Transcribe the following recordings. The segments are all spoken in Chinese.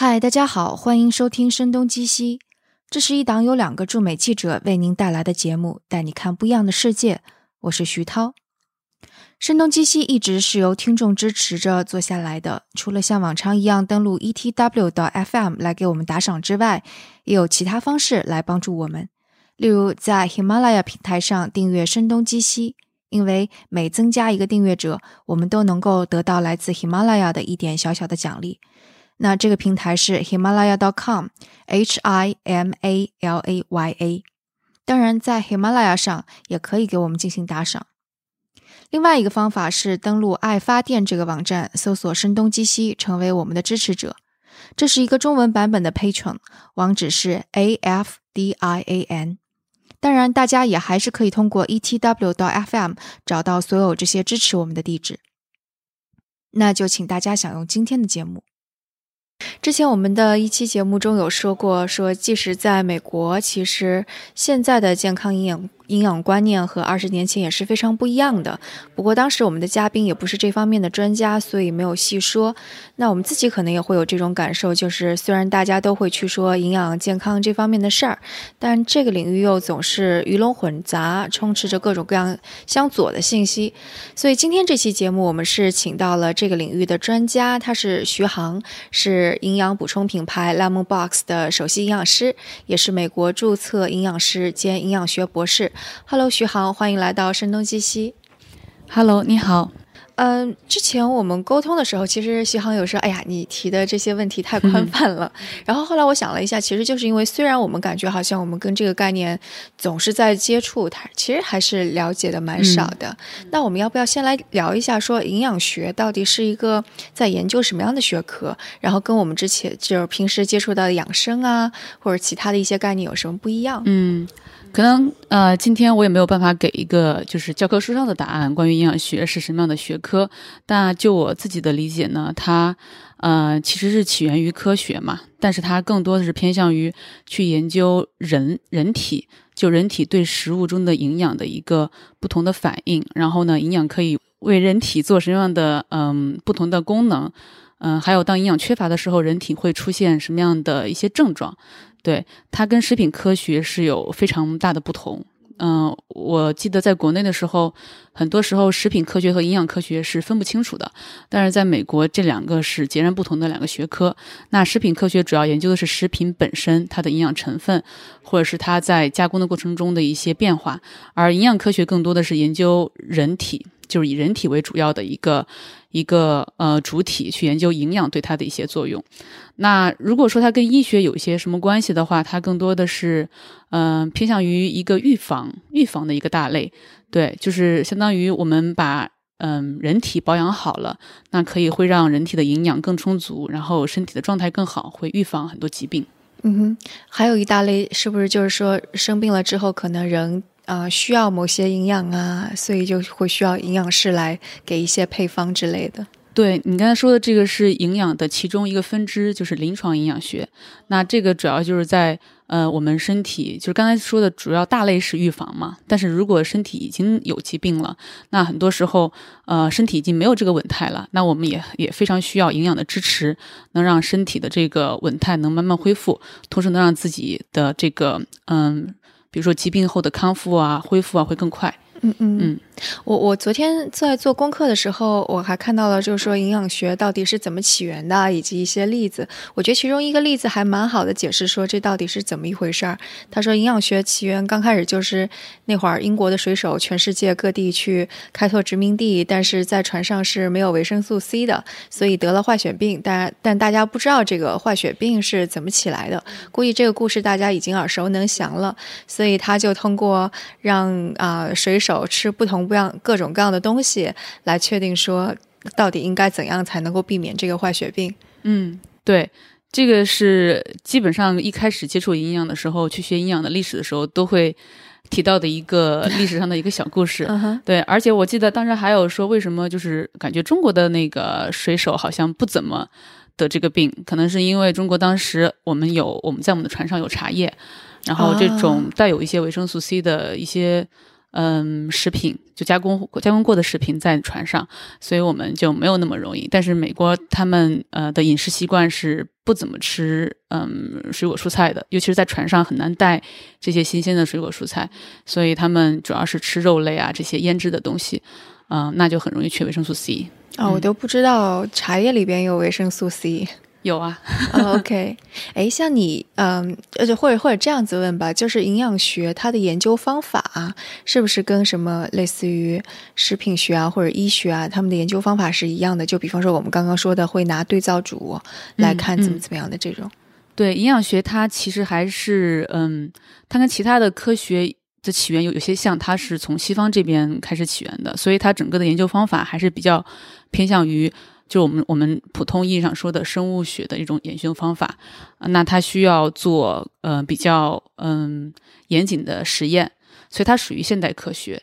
嗨，大家好，欢迎收听《声东击西》，这是一档由两个驻美记者为您带来的节目，带你看不一样的世界。我是徐涛。声东击西一直是由听众支持着做下来的，除了像往常一样登录 etw 的 FM 来给我们打赏之外，也有其他方式来帮助我们，例如在喜马拉雅平台上订阅《声东击西》，因为每增加一个订阅者，我们都能够得到来自喜马拉雅的一点小小的奖励。那这个平台是 Himalaya.com，H I M A L A Y A。当然，在 Himalaya 上也可以给我们进行打赏。另外一个方法是登录爱发电这个网站，搜索“声东击西”，成为我们的支持者。这是一个中文版本的 Patron，网址是 A F D I A N。当然，大家也还是可以通过 E T W 到 F M 找到所有这些支持我们的地址。那就请大家享用今天的节目。之前我们的一期节目中有说过，说即使在美国，其实现在的健康营养。营养观念和二十年前也是非常不一样的。不过当时我们的嘉宾也不是这方面的专家，所以没有细说。那我们自己可能也会有这种感受，就是虽然大家都会去说营养健康这方面的事儿，但这个领域又总是鱼龙混杂，充斥着各种各样相左的信息。所以今天这期节目，我们是请到了这个领域的专家，他是徐航，是营养补充品牌 Lemon Box 的首席营养师，也是美国注册营养师兼营养学博士。Hello，徐航，欢迎来到声东击西。Hello，你好。嗯，之前我们沟通的时候，其实徐航有说：“哎呀，你提的这些问题太宽泛了。”然后后来我想了一下，其实就是因为虽然我们感觉好像我们跟这个概念总是在接触，它其实还是了解的蛮少的。那我们要不要先来聊一下，说营养学到底是一个在研究什么样的学科？然后跟我们之前就是平时接触到的养生啊，或者其他的一些概念有什么不一样？嗯。可能呃，今天我也没有办法给一个就是教科书上的答案，关于营养学是什么样的学科。科但就我自己的理解呢，它呃其实是起源于科学嘛，但是它更多的是偏向于去研究人人体，就人体对食物中的营养的一个不同的反应。然后呢，营养可以为人体做什么样的嗯不同的功能？嗯，还有当营养缺乏的时候，人体会出现什么样的一些症状？对它跟食品科学是有非常大的不同。嗯，我记得在国内的时候，很多时候食品科学和营养科学是分不清楚的。但是在美国，这两个是截然不同的两个学科。那食品科学主要研究的是食品本身它的营养成分，或者是它在加工的过程中的一些变化，而营养科学更多的是研究人体。就是以人体为主要的一个一个呃主体去研究营养对它的一些作用。那如果说它跟医学有一些什么关系的话，它更多的是嗯偏向于一个预防预防的一个大类。对，就是相当于我们把嗯人体保养好了，那可以会让人体的营养更充足，然后身体的状态更好，会预防很多疾病。嗯哼，还有一大类是不是就是说生病了之后可能人。啊，需要某些营养啊，所以就会需要营养师来给一些配方之类的。对你刚才说的这个是营养的其中一个分支，就是临床营养学。那这个主要就是在呃，我们身体就是刚才说的主要大类是预防嘛。但是如果身体已经有疾病了，那很多时候呃，身体已经没有这个稳态了，那我们也也非常需要营养的支持，能让身体的这个稳态能慢慢恢复，同时能让自己的这个嗯。比如说疾病后的康复啊、恢复啊会更快。嗯嗯嗯。我我昨天在做功课的时候，我还看到了，就是说营养学到底是怎么起源的，以及一些例子。我觉得其中一个例子还蛮好的，解释说这到底是怎么一回事儿。他说，营养学起源刚开始就是那会儿英国的水手，全世界各地去开拓殖民地，但是在船上是没有维生素 C 的，所以得了坏血病。但但大家不知道这个坏血病是怎么起来的。估计这个故事大家已经耳熟能详了，所以他就通过让啊水手吃不同。不样各种各样的东西来确定说，到底应该怎样才能够避免这个坏血病？嗯，对，这个是基本上一开始接触营养的时候，去学营养的历史的时候都会提到的一个 历史上的一个小故事。对，而且我记得当时还有说，为什么就是感觉中国的那个水手好像不怎么得这个病？可能是因为中国当时我们有我们在我们的船上有茶叶，然后这种带有一些维生素 C 的一些。嗯，食品就加工加工过的食品在船上，所以我们就没有那么容易。但是美国他们呃的饮食习惯是不怎么吃嗯水果蔬菜的，尤其是在船上很难带这些新鲜的水果蔬菜，所以他们主要是吃肉类啊这些腌制的东西，嗯，那就很容易缺维生素 C。哦，我都不知道茶叶里边有维生素 C。有啊，OK，哎，像你，嗯，而且或者或者这样子问吧，就是营养学它的研究方法是不是跟什么类似于食品学啊或者医学啊，他们的研究方法是一样的？就比方说我们刚刚说的，会拿对照组来看怎么怎么样的这种。对，营养学它其实还是，嗯，它跟其他的科学的起源有有些像，它是从西方这边开始起源的，所以它整个的研究方法还是比较偏向于。就我们我们普通意义上说的生物学的一种研究方法，那它需要做呃比较嗯严谨的实验，所以它属于现代科学。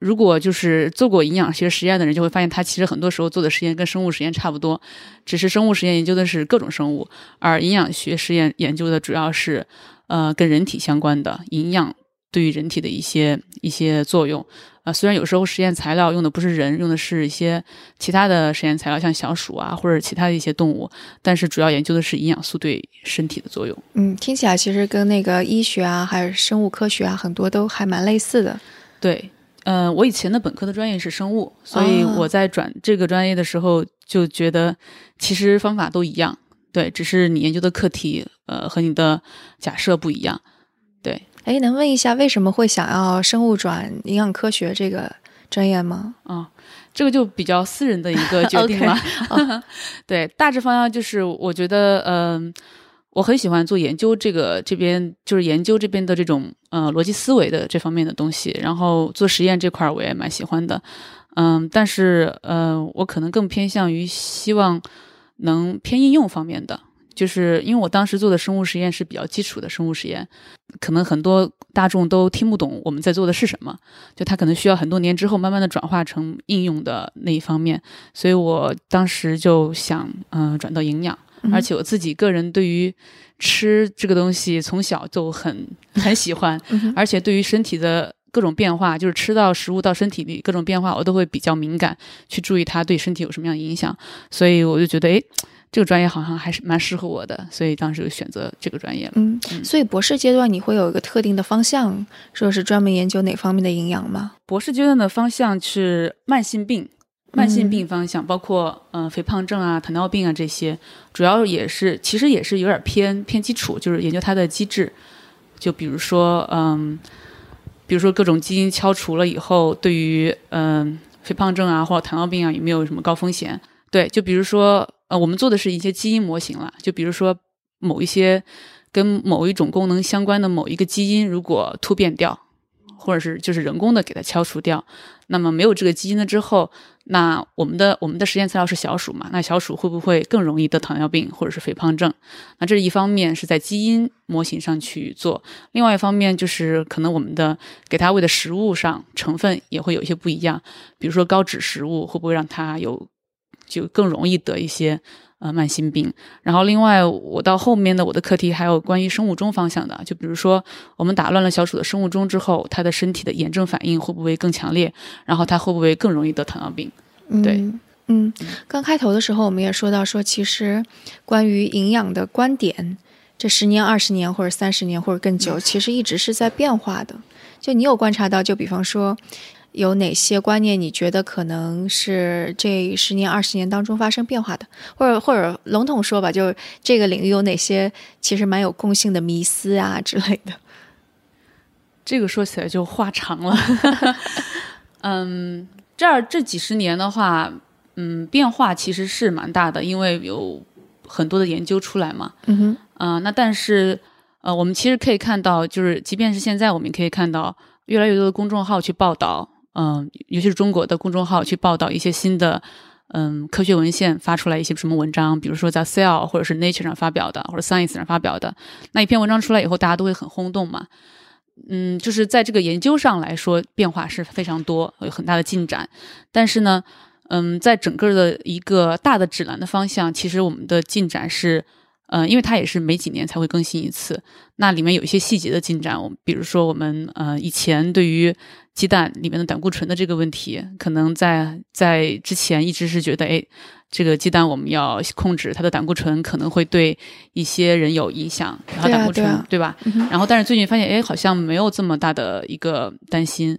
如果就是做过营养学实验的人，就会发现它其实很多时候做的实验跟生物实验差不多，只是生物实验研究的是各种生物，而营养学实验研究的主要是呃跟人体相关的营养对于人体的一些一些作用。啊，虽然有时候实验材料用的不是人，用的是一些其他的实验材料，像小鼠啊或者其他的一些动物，但是主要研究的是营养素对身体的作用。嗯，听起来其实跟那个医学啊，还有生物科学啊，很多都还蛮类似的。对，呃，我以前的本科的专业是生物，所以我在转这个专业的时候就觉得，其实方法都一样，对，只是你研究的课题，呃，和你的假设不一样，对。哎，能问一下为什么会想要生物转营养科学这个专业吗？啊，这个就比较私人的一个决定了。对，大致方向就是我觉得，嗯，我很喜欢做研究，这个这边就是研究这边的这种呃逻辑思维的这方面的东西，然后做实验这块我也蛮喜欢的。嗯，但是呃，我可能更偏向于希望能偏应用方面的。就是因为我当时做的生物实验是比较基础的生物实验，可能很多大众都听不懂我们在做的是什么，就它可能需要很多年之后慢慢的转化成应用的那一方面，所以我当时就想，嗯，转到营养，而且我自己个人对于吃这个东西从小就很很喜欢，而且对于身体的各种变化，就是吃到食物到身体里各种变化，我都会比较敏感，去注意它对身体有什么样的影响，所以我就觉得，哎。这个专业好像还是蛮适合我的，所以当时就选择这个专业了。嗯，所以博士阶段你会有一个特定的方向，说是专门研究哪方面的营养吗？博士阶段的方向是慢性病，慢性病方向，包括嗯肥胖症啊、糖尿病啊这些，主要也是其实也是有点偏偏基础，就是研究它的机制。就比如说嗯，比如说各种基因敲除了以后，对于嗯肥胖症啊或者糖尿病啊有没有什么高风险？对，就比如说。呃，我们做的是一些基因模型了，就比如说某一些跟某一种功能相关的某一个基因，如果突变掉，或者是就是人工的给它敲除掉，那么没有这个基因了之后，那我们的我们的实验材料是小鼠嘛？那小鼠会不会更容易得糖尿病或者是肥胖症？那这一方面是在基因模型上去做，另外一方面就是可能我们的给它喂的食物上成分也会有一些不一样，比如说高脂食物会不会让它有。就更容易得一些呃慢性病。然后另外，我到后面的我的课题还有关于生物钟方向的，就比如说我们打乱了小鼠的生物钟之后，它的身体的炎症反应会不会更强烈？然后它会不会更容易得糖尿病？对，嗯，刚开头的时候我们也说到说，其实关于营养的观点，这十年、二十年或者三十年或者更久，其实一直是在变化的。就你有观察到，就比方说。有哪些观念你觉得可能是这十年、二十年当中发生变化的？或者或者笼统说吧，就是这个领域有哪些其实蛮有共性的迷思啊之类的？这个说起来就话长了。嗯，这儿这几十年的话，嗯，变化其实是蛮大的，因为有很多的研究出来嘛。嗯哼。啊，那但是呃，我们其实可以看到，就是即便是现在，我们可以看到越来越多的公众号去报道。嗯，尤其是中国的公众号去报道一些新的，嗯，科学文献发出来一些什么文章，比如说在 Cell 或者是 Nature 上发表的，或者 Science 上发表的，那一篇文章出来以后，大家都会很轰动嘛。嗯，就是在这个研究上来说，变化是非常多，有很大的进展。但是呢，嗯，在整个的一个大的指南的方向，其实我们的进展是。嗯，因为它也是每几年才会更新一次，那里面有一些细节的进展。我们比如说，我们呃以前对于鸡蛋里面的胆固醇的这个问题，可能在在之前一直是觉得，哎，这个鸡蛋我们要控制它的胆固醇，可能会对一些人有影响，然后胆固醇对吧？然后但是最近发现，哎，好像没有这么大的一个担心。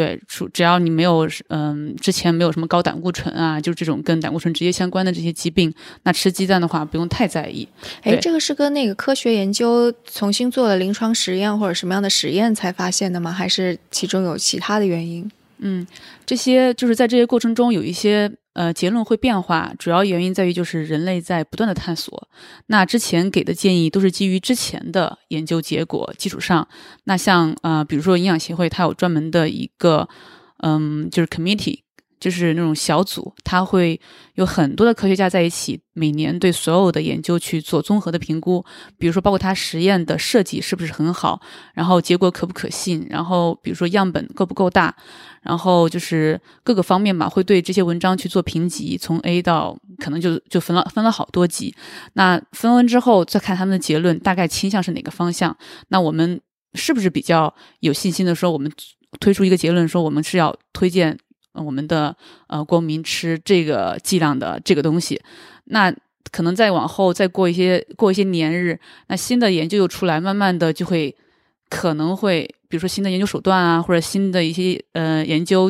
对，只只要你没有嗯，之前没有什么高胆固醇啊，就是这种跟胆固醇直接相关的这些疾病，那吃鸡蛋的话不用太在意。哎，这个是跟那个科学研究重新做了临床实验或者什么样的实验才发现的吗？还是其中有其他的原因？嗯，这些就是在这些过程中有一些。呃，结论会变化，主要原因在于就是人类在不断的探索。那之前给的建议都是基于之前的研究结果基础上。那像呃，比如说营养协会，它有专门的一个，嗯，就是 committee。就是那种小组，他会有很多的科学家在一起，每年对所有的研究去做综合的评估。比如说，包括他实验的设计是不是很好，然后结果可不可信，然后比如说样本够不够大，然后就是各个方面嘛，会对这些文章去做评级，从 A 到可能就就分了分了好多级。那分完之后再看他们的结论，大概倾向是哪个方向？那我们是不是比较有信心的说，我们推出一个结论，说我们是要推荐？我们的呃，公民吃这个剂量的这个东西，那可能再往后再过一些过一些年日，那新的研究又出来，慢慢的就会可能会，比如说新的研究手段啊，或者新的一些呃研究，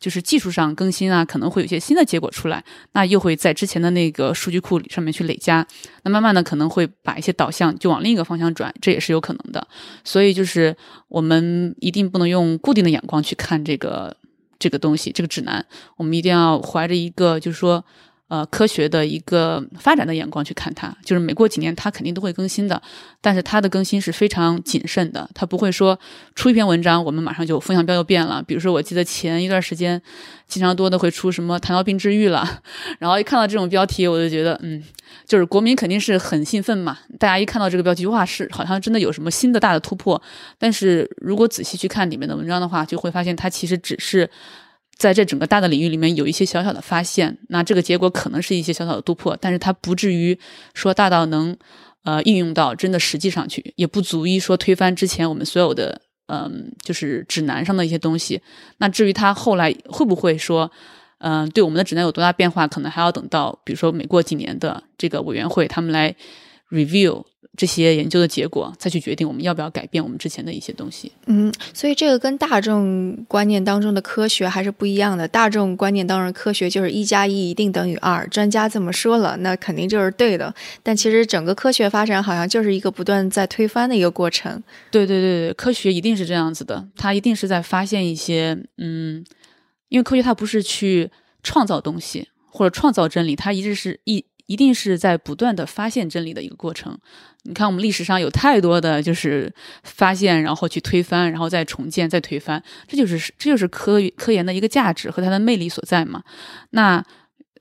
就是技术上更新啊，可能会有一些新的结果出来，那又会在之前的那个数据库上面去累加，那慢慢的可能会把一些导向就往另一个方向转，这也是有可能的。所以就是我们一定不能用固定的眼光去看这个。这个东西，这个指南，我们一定要怀着一个，就是说，呃，科学的一个发展的眼光去看它。就是每过几年，它肯定都会更新的，但是它的更新是非常谨慎的，它不会说出一篇文章，我们马上就风向标就变了。比如说，我记得前一段时间，经常多的会出什么糖尿病治愈了，然后一看到这种标题，我就觉得，嗯。就是国民肯定是很兴奋嘛，大家一看到这个标题，哇，是好像真的有什么新的大的突破。但是如果仔细去看里面的文章的话，就会发现它其实只是在这整个大的领域里面有一些小小的发现。那这个结果可能是一些小小的突破，但是它不至于说大到能呃应用到真的实际上去，也不足以说推翻之前我们所有的嗯就是指南上的一些东西。那至于它后来会不会说？嗯，对我们的指南有多大变化，可能还要等到，比如说每过几年的这个委员会，他们来 review 这些研究的结果，再去决定我们要不要改变我们之前的一些东西。嗯，所以这个跟大众观念当中的科学还是不一样的。大众观念当中，科学就是一加一一定等于二，专家这么说了，那肯定就是对的。但其实整个科学发展好像就是一个不断在推翻的一个过程。对对对对，科学一定是这样子的，它一定是在发现一些嗯。因为科学它不是去创造东西或者创造真理，它一直是一一定是在不断的发现真理的一个过程。你看，我们历史上有太多的就是发现，然后去推翻，然后再重建，再推翻，这就是这就是科科研的一个价值和它的魅力所在嘛。那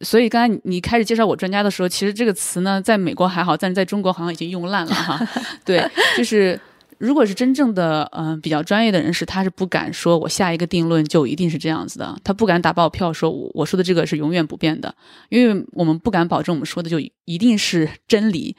所以刚才你开始介绍我专家的时候，其实这个词呢，在美国还好，但是在中国好像已经用烂了哈。对，就是。如果是真正的嗯比较专业的人士，他是不敢说我下一个定论就一定是这样子的，他不敢打包票说我我说的这个是永远不变的，因为我们不敢保证我们说的就一定是真理，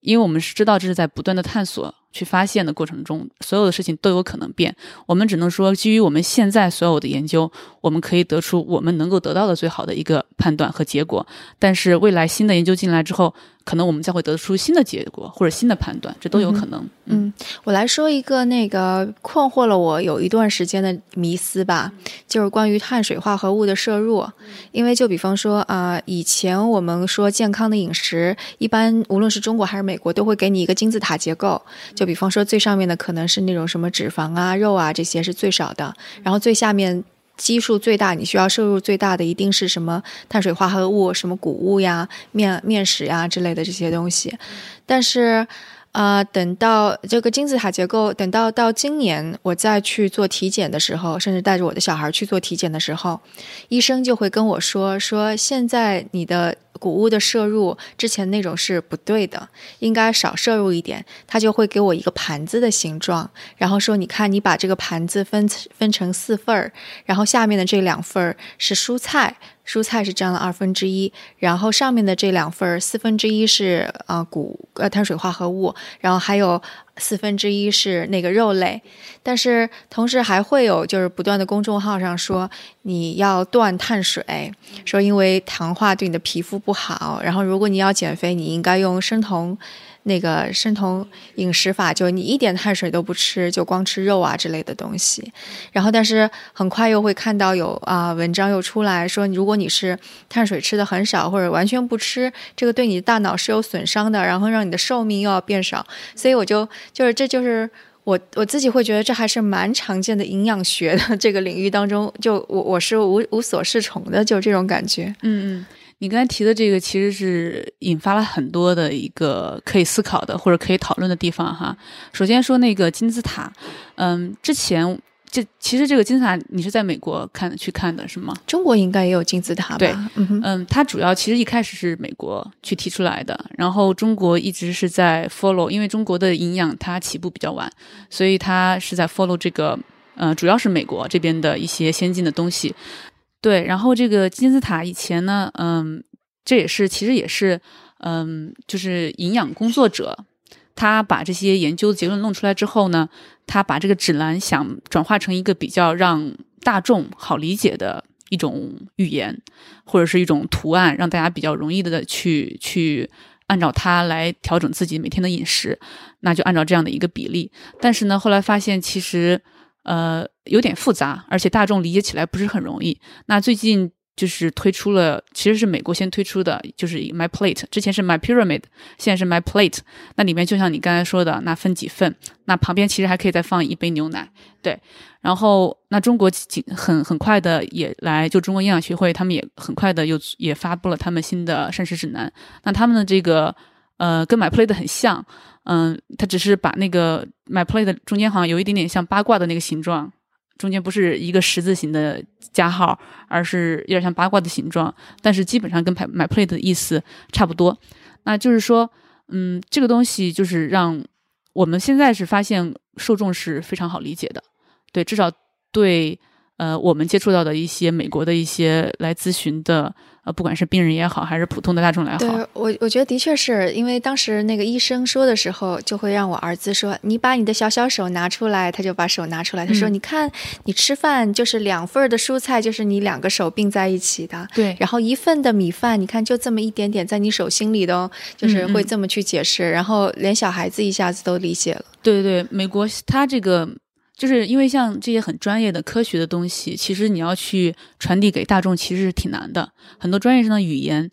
因为我们是知道这是在不断的探索去发现的过程中，所有的事情都有可能变，我们只能说基于我们现在所有的研究，我们可以得出我们能够得到的最好的一个判断和结果，但是未来新的研究进来之后。可能我们将会得出新的结果或者新的判断，这都有可能。嗯，我来说一个那个困惑了我有一段时间的迷思吧，就是关于碳水化合物的摄入。因为就比方说啊，以前我们说健康的饮食，一般无论是中国还是美国，都会给你一个金字塔结构。就比方说最上面的可能是那种什么脂肪啊、肉啊这些是最少的，然后最下面。基数最大，你需要摄入最大的一定是什么碳水化合物、什么谷物呀、面面食呀之类的这些东西。但是，呃，等到这个金字塔结构，等到到今年我再去做体检的时候，甚至带着我的小孩去做体检的时候，医生就会跟我说：说现在你的。谷物的摄入之前那种是不对的，应该少摄入一点。他就会给我一个盘子的形状，然后说：“你看，你把这个盘子分分成四份儿，然后下面的这两份儿是蔬菜，蔬菜是占了二分之一，然后上面的这两份四分之一是啊谷呃碳水化合物，然后还有四分之一是那个肉类。但是同时还会有就是不断的公众号上说你要断碳水，说因为糖化对你的皮肤不好。然后如果你要减肥，你应该用生酮。那个生酮饮食法，就你一点碳水都不吃，就光吃肉啊之类的东西。然后，但是很快又会看到有啊文章又出来说，如果你是碳水吃的很少或者完全不吃，这个对你的大脑是有损伤的，然后让你的寿命又要变少。所以我就就是这就是我我自己会觉得这还是蛮常见的营养学的这个领域当中，就我我是无无所适从的，就这种感觉。嗯嗯。你刚才提的这个其实是引发了很多的一个可以思考的或者可以讨论的地方哈。首先说那个金字塔，嗯，之前这其实这个金字塔你是在美国看去看的是吗？中国应该也有金字塔吧？对，嗯，它主要其实一开始是美国去提出来的，然后中国一直是在 follow，因为中国的营养它起步比较晚，所以它是在 follow 这个，呃，主要是美国这边的一些先进的东西。对，然后这个金字塔以前呢，嗯，这也是其实也是，嗯，就是营养工作者，他把这些研究结论弄出来之后呢，他把这个指南想转化成一个比较让大众好理解的一种语言，或者是一种图案，让大家比较容易的去去按照它来调整自己每天的饮食，那就按照这样的一个比例。但是呢，后来发现其实。呃，有点复杂，而且大众理解起来不是很容易。那最近就是推出了，其实是美国先推出的，就是 My Plate，之前是 My Pyramid，现在是 My Plate。那里面就像你刚才说的，那分几份，那旁边其实还可以再放一杯牛奶，对。然后那中国很很快的也来，就中国营养学会他们也很快的又也发布了他们新的膳食指南。那他们的这个呃跟 My Plate 很像。嗯，它只是把那个 My Play 的中间好像有一点点像八卦的那个形状，中间不是一个十字形的加号，而是有点像八卦的形状，但是基本上跟 My Play 的意思差不多。那就是说，嗯，这个东西就是让我们现在是发现受众是非常好理解的，对，至少对。呃，我们接触到的一些美国的一些来咨询的，呃，不管是病人也好，还是普通的大众来好，对我，我觉得的确是因为当时那个医生说的时候，就会让我儿子说：“你把你的小小手拿出来。”他就把手拿出来，他说：“你看，你吃饭就是两份的蔬菜，就是你两个手并在一起的。对，然后一份的米饭，你看就这么一点点在你手心里的，就是会这么去解释，然后连小孩子一下子都理解了。对对对，美国他这个。就是因为像这些很专业的科学的东西，其实你要去传递给大众，其实是挺难的。很多专业上的语言，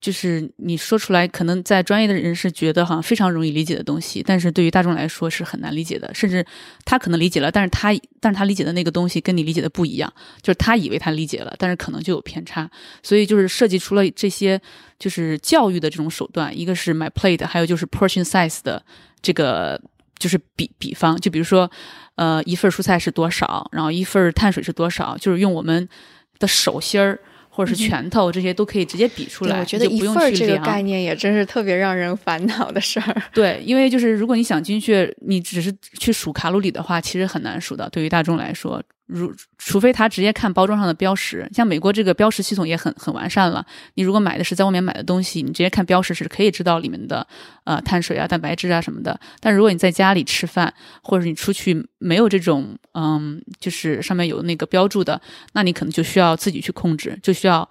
就是你说出来，可能在专业的人士觉得好像非常容易理解的东西，但是对于大众来说是很难理解的。甚至他可能理解了，但是他但是他理解的那个东西跟你理解的不一样，就是他以为他理解了，但是可能就有偏差。所以就是设计出了这些就是教育的这种手段，一个是 My Plate，还有就是 Portion Size 的这个。就是比比方，就比如说，呃，一份蔬菜是多少，然后一份碳水是多少，就是用我们的手心儿或者是拳头这些都可以直接比出来。我觉得一份这个概念也真是特别让人烦恼的事儿。对，因为就是如果你想精确，你只是去数卡路里的话，其实很难数的。对于大众来说。如除非他直接看包装上的标识，像美国这个标识系统也很很完善了。你如果买的是在外面买的东西，你直接看标识是可以知道里面的呃碳水啊、蛋白质啊什么的。但如果你在家里吃饭，或者你出去没有这种嗯，就是上面有那个标注的，那你可能就需要自己去控制，就需要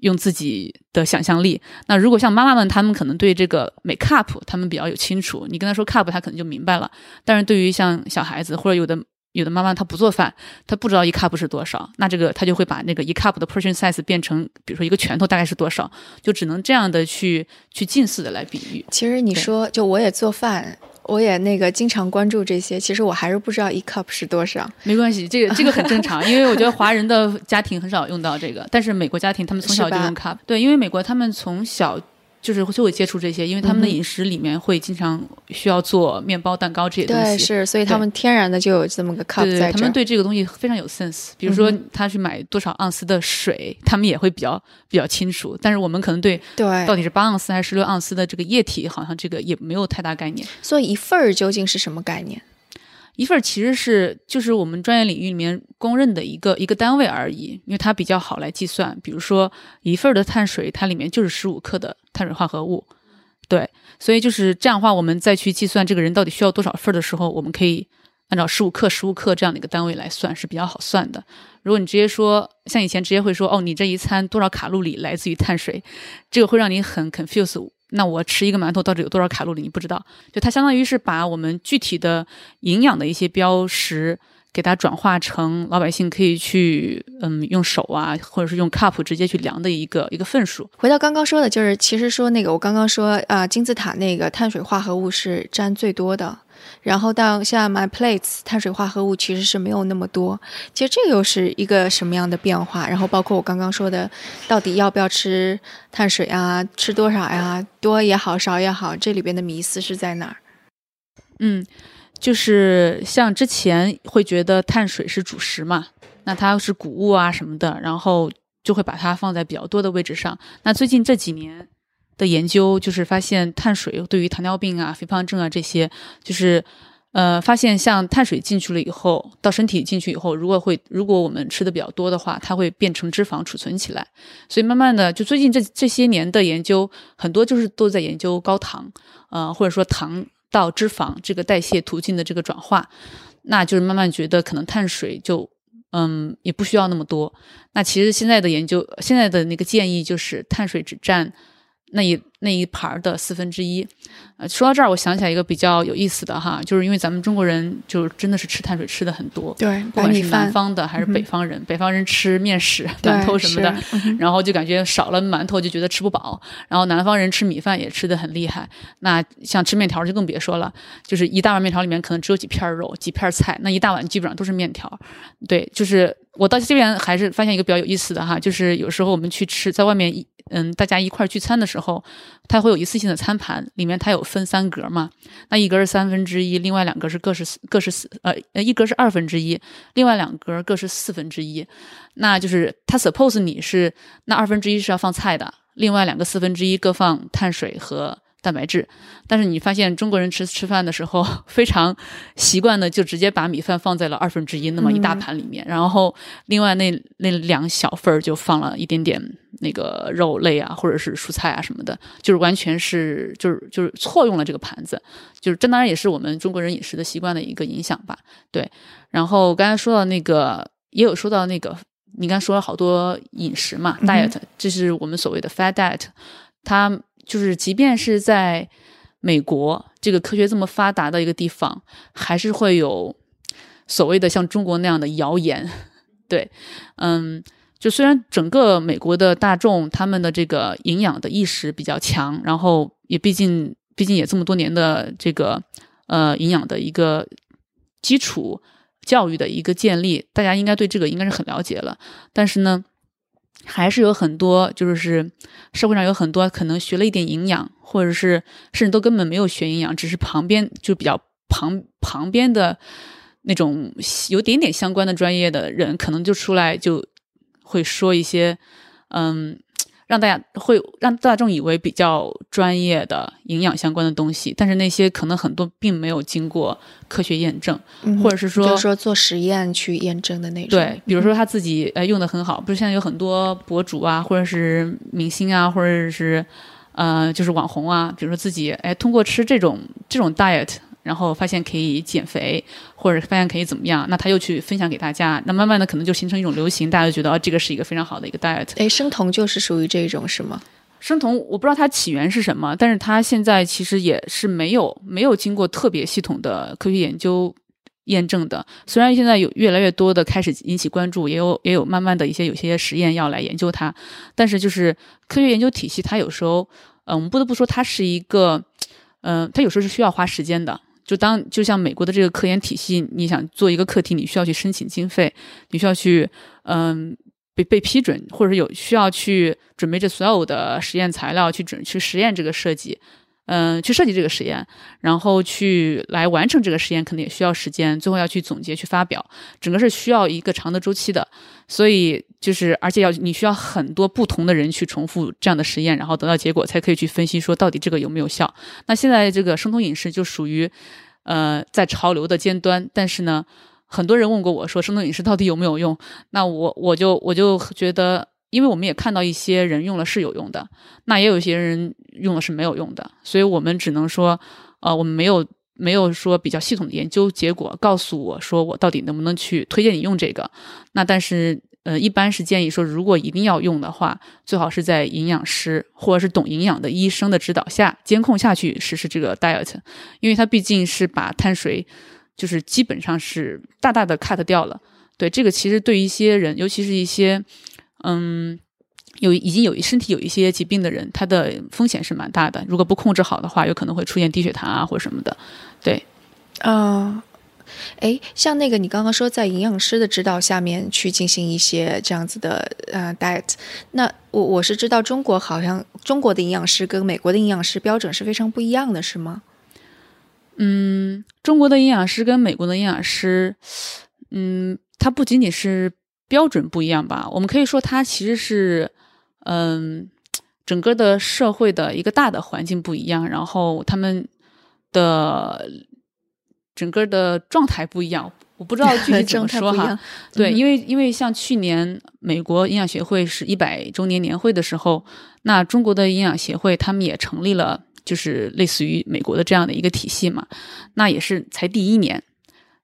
用自己的想象力。那如果像妈妈们，他们可能对这个每 cup 他们比较有清楚，你跟他说 cup，他可能就明白了。但是对于像小孩子或者有的。有的妈妈她不做饭，她不知道一 cup 是多少，那这个她就会把那个一 cup 的 portion size 变成，比如说一个拳头大概是多少，就只能这样的去去近似的来比喻。其实你说，就我也做饭，我也那个经常关注这些，其实我还是不知道一 cup 是多少。没关系，这个这个很正常，因为我觉得华人的家庭很少用到这个，但是美国家庭他们从小就用 cup。对，因为美国他们从小。就是就会接触这些，因为他们的饮食里面会经常需要做面包、蛋糕这些东西。对，是，所以他们天然的就有这么个 cup 在他们对这个东西非常有 sense。比如说，他去买多少盎司的水，他们也会比较比较清楚。但是我们可能对对到底是八盎司还是十六盎司的这个液体，好像这个也没有太大概念。所以一份儿究竟是什么概念？一份其实是就是我们专业领域里面公认的一个一个单位而已，因为它比较好来计算。比如说一份的碳水，它里面就是十五克的碳水化合物，对，所以就是这样的话，我们再去计算这个人到底需要多少份的时候，我们可以按照十五克、十五克这样的一个单位来算，是比较好算的。如果你直接说，像以前直接会说，哦，你这一餐多少卡路里来自于碳水，这个会让你很 confuse。那我吃一个馒头到底有多少卡路里？你不知道，就它相当于是把我们具体的营养的一些标识。给它转化成老百姓可以去，嗯，用手啊，或者是用 cup 直接去量的一个一个份数。回到刚刚说的，就是其实说那个，我刚刚说啊，金字塔那个碳水化合物是占最多的，然后到像 my plates 碳水化合物其实是没有那么多。其实这又是一个什么样的变化？然后包括我刚刚说的，到底要不要吃碳水啊？吃多少呀？多也好，少也好，这里边的迷思是在哪儿？嗯。就是像之前会觉得碳水是主食嘛，那它是谷物啊什么的，然后就会把它放在比较多的位置上。那最近这几年的研究就是发现，碳水对于糖尿病啊、肥胖症啊这些，就是呃，发现像碳水进去了以后，到身体进去以后，如果会如果我们吃的比较多的话，它会变成脂肪储存起来。所以慢慢的，就最近这这些年的研究，很多就是都在研究高糖，呃，或者说糖。到脂肪这个代谢途径的这个转化，那就是慢慢觉得可能碳水就嗯也不需要那么多。那其实现在的研究，现在的那个建议就是碳水只占那一。那一盘的四分之一，呃，说到这儿，我想起来一个比较有意思的哈，就是因为咱们中国人就真的是吃碳水吃的很多，对，不管是南方的还是北方人，北方人吃面食、馒头什么的，然后就感觉少了馒头就觉得吃不饱，然后南方人吃米饭也吃的很厉害，那像吃面条就更别说了，就是一大碗面条里面可能只有几片肉、几片菜，那一大碗基本上都是面条，对，就是我到这边还是发现一个比较有意思的哈，就是有时候我们去吃在外面一嗯大家一块聚餐的时候。它会有一次性的餐盘，里面它有分三格嘛？那一格是三分之一，另外两个是各是各是四呃呃一格是二分之一，另外两格各是四分之一。那就是它 suppose 你是那二分之一是要放菜的，另外两个四分之一各放碳水和。蛋白质，但是你发现中国人吃吃饭的时候 非常习惯的，就直接把米饭放在了二分之一那么一大盘里面，然后另外那那两小份儿就放了一点点那个肉类啊，或者是蔬菜啊什么的，就是完全是就是就是错用了这个盘子，就是这当然也是我们中国人饮食的习惯的一个影响吧。对，然后刚才说到那个也有说到那个，你刚才说了好多饮食嘛，diet，这是我们所谓的 fat diet，它。就是，即便是在美国这个科学这么发达的一个地方，还是会有所谓的像中国那样的谣言。对，嗯，就虽然整个美国的大众他们的这个营养的意识比较强，然后也毕竟毕竟也这么多年的这个呃营养的一个基础教育的一个建立，大家应该对这个应该是很了解了。但是呢。还是有很多，就是社会上有很多可能学了一点营养，或者是甚至都根本没有学营养，只是旁边就比较旁旁边的那种有点点相关的专业的人，可能就出来就会说一些，嗯。让大家会让大众以为比较专业的营养相关的东西，但是那些可能很多并没有经过科学验证，或者是说就是说做实验去验证的那种。对，比如说他自己呃用的很好，不是现在有很多博主啊，或者是明星啊，或者是呃就是网红啊，比如说自己哎通过吃这种这种 diet。然后发现可以减肥，或者发现可以怎么样，那他又去分享给大家，那慢慢的可能就形成一种流行，大家就觉得哦，这个是一个非常好的一个 diet。哎，生酮就是属于这种是吗？生酮我不知道它起源是什么，但是它现在其实也是没有没有经过特别系统的科学研究验证的。虽然现在有越来越多的开始引起关注，也有也有慢慢的一些有些实验要来研究它，但是就是科学研究体系，它有时候，嗯，我们不得不说它是一个，嗯，它有时候是需要花时间的。就当就像美国的这个科研体系，你想做一个课题，你需要去申请经费，你需要去嗯被被批准，或者是有需要去准备这所有的实验材料，去准去实验这个设计。嗯，去设计这个实验，然后去来完成这个实验，可能也需要时间。最后要去总结、去发表，整个是需要一个长的周期的。所以就是，而且要你需要很多不同的人去重复这样的实验，然后得到结果，才可以去分析说到底这个有没有效。那现在这个生酮饮食就属于呃在潮流的尖端，但是呢，很多人问过我说生酮饮食到底有没有用？那我我就我就觉得。因为我们也看到一些人用了是有用的，那也有一些人用了是没有用的，所以我们只能说，呃，我们没有没有说比较系统的研究结果告诉我说我到底能不能去推荐你用这个。那但是，呃，一般是建议说，如果一定要用的话，最好是在营养师或者是懂营养的医生的指导下监控下去实施这个 diet，因为它毕竟是把碳水就是基本上是大大的 cut 掉了。对这个，其实对于一些人，尤其是一些。嗯，有已经有身体有一些疾病的人，他的风险是蛮大的。如果不控制好的话，有可能会出现低血糖啊或什么的。对，啊，哎，像那个你刚刚说在营养师的指导下面去进行一些这样子的呃 diet，那我我是知道中国好像中国的营养师跟美国的营养师标准是非常不一样的，是吗？嗯，中国的营养师跟美国的营养师，嗯，它不仅仅是。标准不一样吧？我们可以说它其实是，嗯，整个的社会的一个大的环境不一样，然后他们的整个的状态不一样。我不知道具体 怎么说哈。对，因为因为像去年美国营养学会是一百周年年会的时候，那中国的营养协会他们也成立了，就是类似于美国的这样的一个体系嘛。那也是才第一年，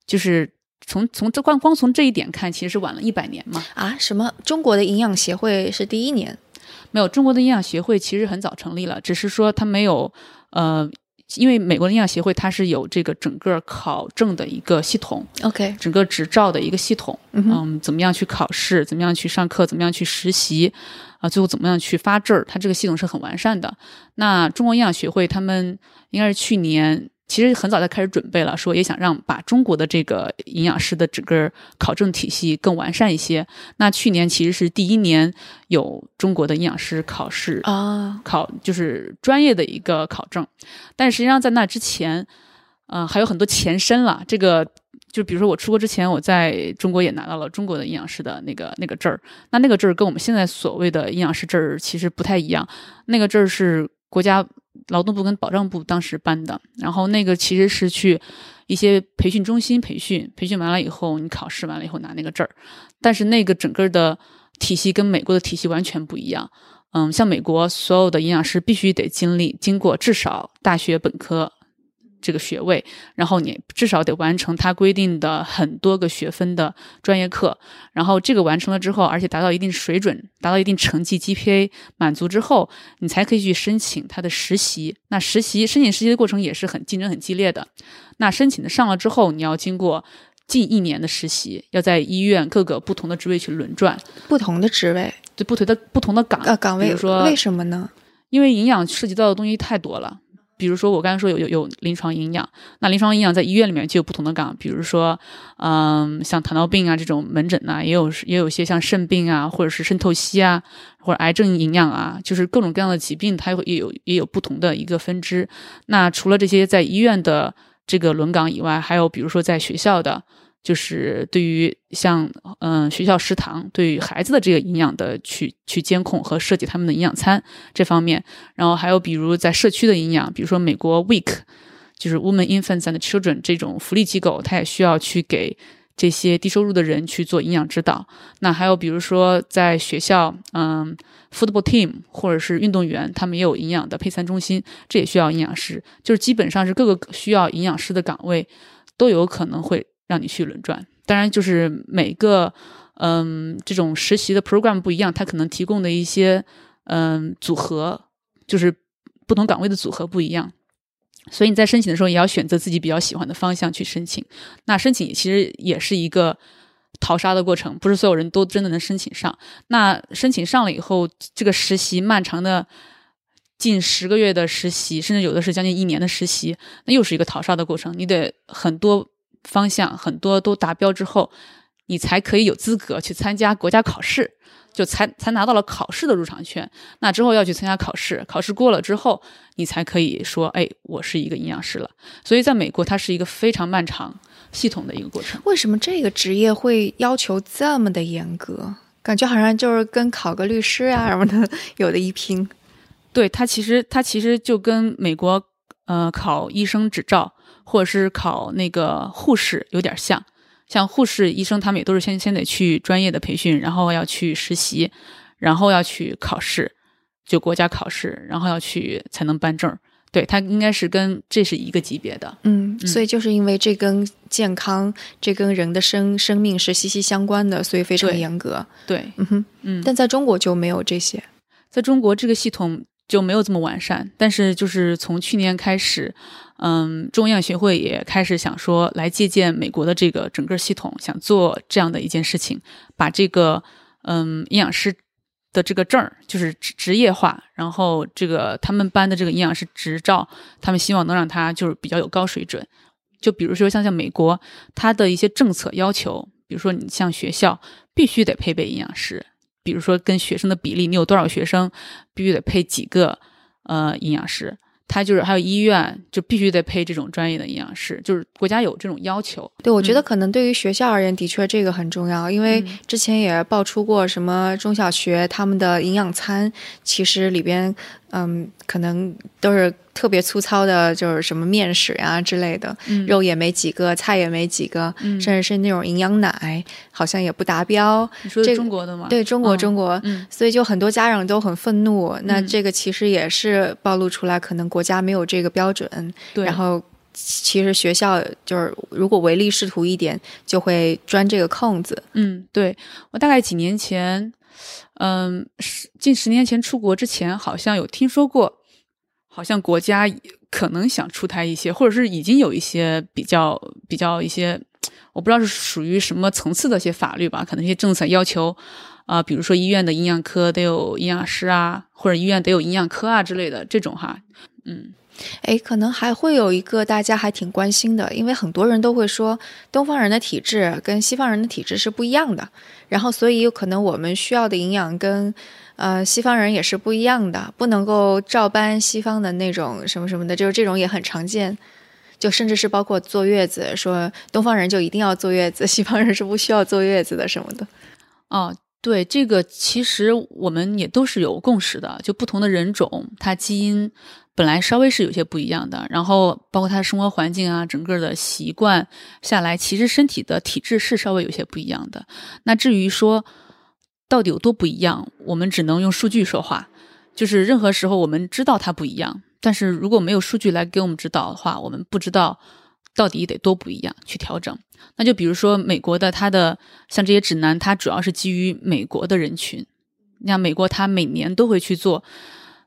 就是。从从这光光从这一点看，其实是晚了一百年嘛？啊，什么？中国的营养协会是第一年？没有，中国的营养协会其实很早成立了，只是说它没有，呃，因为美国的营养协会它是有这个整个考证的一个系统，OK，整个执照的一个系统，嗯，怎么样去考试，怎么样去上课，怎么样去实习，啊，最后怎么样去发证儿，它这个系统是很完善的。那中国营养学会他们应该是去年。其实很早就开始准备了，说也想让把中国的这个营养师的整个考证体系更完善一些。那去年其实是第一年有中国的营养师考试啊，考就是专业的一个考证。但实际上在那之前，呃，还有很多前身了。这个就比如说我出国之前，我在中国也拿到了中国的营养师的那个那个证儿。那那个证儿跟我们现在所谓的营养师证儿其实不太一样。那个证儿是国家。劳动部跟保障部当时颁的，然后那个其实是去一些培训中心培训，培训完了以后，你考试完了以后拿那个证儿。但是那个整个的体系跟美国的体系完全不一样。嗯，像美国所有的营养师必须得经历经过至少大学本科。这个学位，然后你至少得完成它规定的很多个学分的专业课，然后这个完成了之后，而且达到一定水准，达到一定成绩，GPA 满足之后，你才可以去申请他的实习。那实习申请实习的过程也是很竞争很激烈的。那申请的上了之后，你要经过近一年的实习，要在医院各个不同的职位去轮转，不同的职位，对不同的不同的岗岗位，比如说为什么呢？因为营养涉及到的东西太多了。比如说，我刚才说有有有临床营养，那临床营养在医院里面就有不同的岗，比如说，嗯，像糖尿病啊这种门诊呐，也有也有些像肾病啊，或者是肾透析啊，或者癌症营养啊，就是各种各样的疾病，它也有也有不同的一个分支。那除了这些在医院的这个轮岗以外，还有比如说在学校的。就是对于像嗯学校食堂对于孩子的这个营养的去去监控和设计他们的营养餐这方面，然后还有比如在社区的营养，比如说美国 WIC，就是 Women Infants and Children 这种福利机构，它也需要去给这些低收入的人去做营养指导。那还有比如说在学校，嗯，football team 或者是运动员，他们也有营养的配餐中心，这也需要营养师。就是基本上是各个需要营养师的岗位都有可能会。让你去轮转，当然就是每个，嗯，这种实习的 program 不一样，它可能提供的一些，嗯，组合就是不同岗位的组合不一样，所以你在申请的时候也要选择自己比较喜欢的方向去申请。那申请其实也是一个淘沙的过程，不是所有人都真的能申请上。那申请上了以后，这个实习漫长的近十个月的实习，甚至有的是将近一年的实习，那又是一个淘沙的过程，你得很多。方向很多都达标之后，你才可以有资格去参加国家考试，就才才拿到了考试的入场券。那之后要去参加考试，考试过了之后，你才可以说，哎，我是一个营养师了。所以在美国，它是一个非常漫长、系统的一个过程。为什么这个职业会要求这么的严格？感觉好像就是跟考个律师啊什么的有的一拼。对它其实它其实就跟美国呃考医生执照。或者是考那个护士有点像，像护士、医生他们也都是先先得去专业的培训，然后要去实习，然后要去考试，就国家考试，然后要去才能办证。对，他应该是跟这是一个级别的。嗯，所以就是因为这跟健康、这跟人的生生命是息息相关的，所以非常严格。对，嗯哼，嗯，但在中国就没有这些。在中国这个系统就没有这么完善，但是就是从去年开始，嗯，中医养学会也开始想说来借鉴美国的这个整个系统，想做这样的一件事情，把这个嗯营养师的这个证儿就是职业化，然后这个他们班的这个营养师执照，他们希望能让他就是比较有高水准。就比如说像像美国，它的一些政策要求，比如说你像学校必须得配备营养师，比如说跟学生的比例，你有多少学生，必须得配几个呃营养师。他就是还有医院就必须得配这种专业的营养师，就是国家有这种要求。对，我觉得可能对于学校而言，的确这个很重要，因为嗯之前也爆出过什么中小学他们的营养餐，其实里边嗯可能都是特别粗糙的，就是什么面食啊之类的，嗯肉也没几个，菜也没几个，嗯甚至是那种营养奶好像也不达标。你说的这中国的吗？对中国，嗯中国，嗯所以就很多家长都很愤怒。那嗯这个其实也是暴露出来，可能国家没有这个标准，对，然后其实学校就是如果唯利是图一点，就会钻这个空子。嗯，对我大概几年前，嗯，十近十年前出国之前，好像有听说过，好像国家可能想出台一些，或者是已经有一些比较比较一些，我不知道是属于什么层次的一些法律吧，可能一些政策要求。啊、比如说医院的营养科得有营养师啊，或者医院得有营养科啊之类的这种哈，嗯哎，可能还会有一个大家还挺关心的，因为很多人都会说东方人的体质跟西方人的体质是不一样的，然后所以有可能我们需要的营养跟呃西方人也是不一样的，不能够照搬西方的那种什么什么的，就是这种也很常见。就甚至是包括坐月子，说东方人就一定要坐月子，西方人是不需要坐月子的什么的。哦，对，这个其实我们也都是有共识的，就不同的人种，它基因本来稍微是有些不一样的，然后包括他的生活环境啊，整个的习惯下来，其实身体的体质是稍微有些不一样的。那至于说到底有多不一样，我们只能用数据说话。就是任何时候我们知道它不一样，但是如果没有数据来给我们指导的话，我们不知道到底得多不一样去调整。那就比如说美国的它的像这些指南，它主要是基于美国的人群。你像美国，它每年都会去做，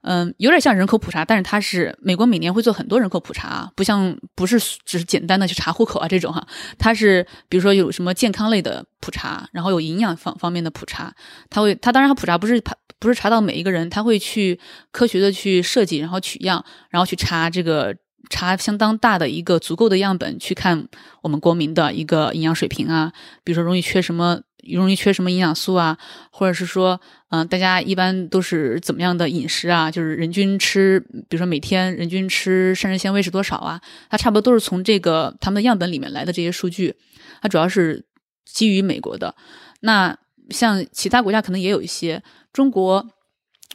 嗯，有点像人口普查，但是它是美国每年会做很多人口普查，不像不是只是简单的去查户口啊这种哈，它是比如说有什么健康类的普查，然后有营养方方面的普查，它会它当然它普查不是查不是查到每一个人，它会去科学的去设计，然后取样，然后去查这个。查相当大的一个足够的样本去看我们国民的一个营养水平啊，比如说容易缺什么，容易缺什么营养素啊，或者是说，嗯、大家一般都是怎么样的饮食啊？就是人均吃，比如说每天人均吃膳食纤维是多少啊？它差不多都是从这个他们的样本里面来的这些数据，它主要是基于美国的。那像其他国家可能也有一些，中国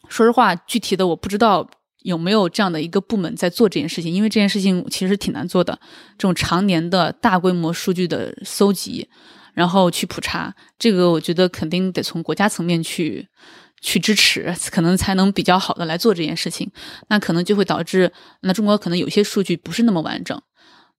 说实话，具体的我不知道有没有这样的一个部门在做这件事情，因为这件事情其实挺难做的。这种常年的大规模数据的搜集，然后去普查，这个我觉得肯定得从国家层面去去支持，可能才能比较好的来做这件事情。那可能就会导致，那中国可能有些数据不是那么完整，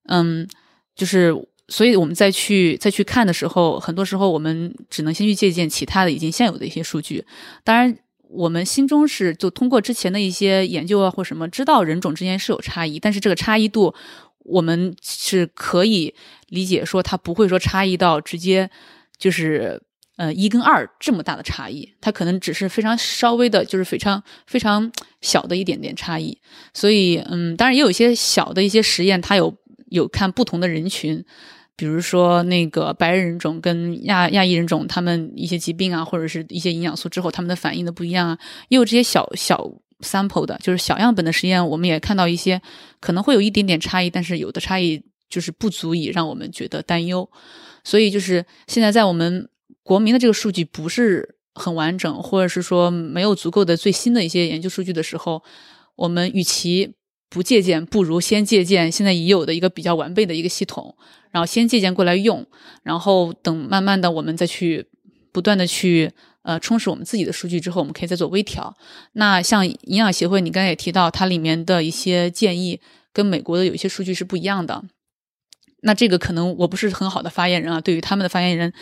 嗯，就是。所以我们再去再去看的时候，很多时候我们只能先去借鉴其他的已经现有的一些数据。当然，我们心中是就通过之前的一些研究啊或什么，知道人种之间是有差异，但是这个差异度我们是可以理解说它不会说差异到直接就是呃一跟二这么大的差异，它可能只是非常稍微的，就是非常非常小的一点点差异。所以嗯，当然也有一些小的一些实验，它有有看不同的人群。比如说那个白人种跟亚亚裔人种，他们一些疾病啊，或者是一些营养素之后，他们的反应的不一样啊，也有这些小小 sample 的，就是小样本的实验，我们也看到一些可能会有一点点差异，但是有的差异就是不足以让我们觉得担忧。所以就是现在在我们国民的这个数据不是很完整，或者是说没有足够的最新的一些研究数据的时候，我们与其不借鉴，不如先借鉴现在已有的一个比较完备的一个系统。然后先借鉴过来用，然后等慢慢的我们再去不断的去呃充实我们自己的数据之后，我们可以再做微调。那像营养协会，你刚才也提到，它里面的一些建议跟美国的有一些数据是不一样的。那这个可能我不是很好的发言人啊，对于他们的发言人，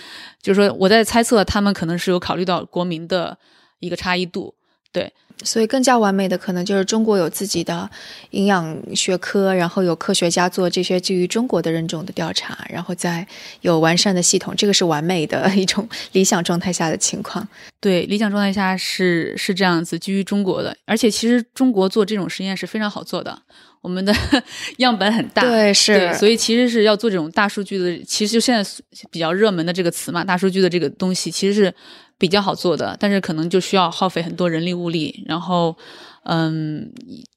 就是说我在猜测他们可能是有考虑到国民的一个差异度，对。所以更加完美的可能就是中国有自己的营养学科，然后有科学家做这些基于中国的人种的调查，然后再有完善的系统，这个是完美的一种理想状态下的情况。对，理想状态下是是这样子，基于中国的，而且其实中国做这种实验是非常好做的，我们的 样本很大，对，是，所以其实是要做这种大数据的，其实就现在比较热门的这个词嘛，大数据的这个东西其实是。比较好做的，但是可能就需要耗费很多人力物力，然后，嗯，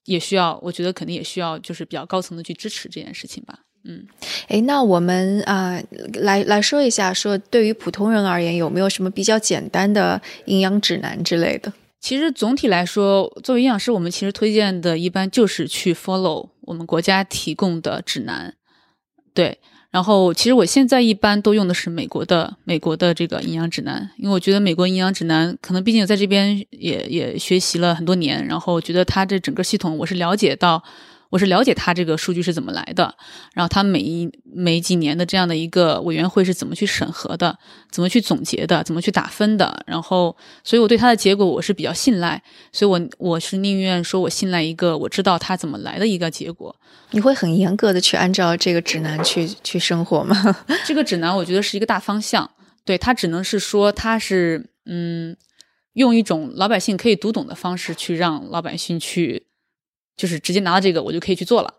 也需要，我觉得肯定也需要，就是比较高层的去支持这件事情吧。嗯，哎，那我们啊，来来说一下，说对于普通人而言，有没有什么比较简单的营养指南之类的？其实总体来说，作为营养师，我们其实推荐的一般就是去 follow 我们国家提供的指南，对。然后，其实我现在一般都用的是美国的美国的这个营养指南，因为我觉得美国营养指南可能毕竟在这边也也学习了很多年，然后觉得它这整个系统我是了解到。我是了解他这个数据是怎么来的，然后他每一每几年的这样的一个委员会是怎么去审核的，怎么去总结的，怎么去打分的，然后，所以我对他的结果我是比较信赖，所以我我是宁愿说我信赖一个我知道他怎么来的一个结果。你会很严格的去按照这个指南去去生活吗？这个指南我觉得是一个大方向，对它只能是说它是嗯，用一种老百姓可以读懂的方式去让老百姓去。就是直接拿到这个，我就可以去做了。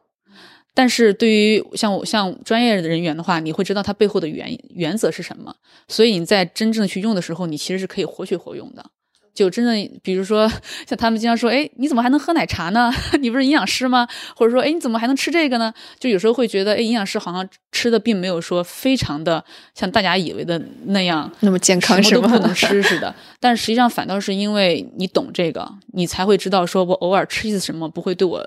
但是对于像我像专业的人员的话，你会知道它背后的原原则是什么，所以你在真正去用的时候，你其实是可以活学活用的。就真的，比如说像他们经常说，哎，你怎么还能喝奶茶呢？你不是营养师吗？或者说，哎，你怎么还能吃这个呢？就有时候会觉得，哎，营养师好像吃的并没有说非常的像大家以为的那样那么健康，什么都不能吃似的。但实际上反倒是因为你懂这个，你才会知道，说我偶尔吃一次什么不会对我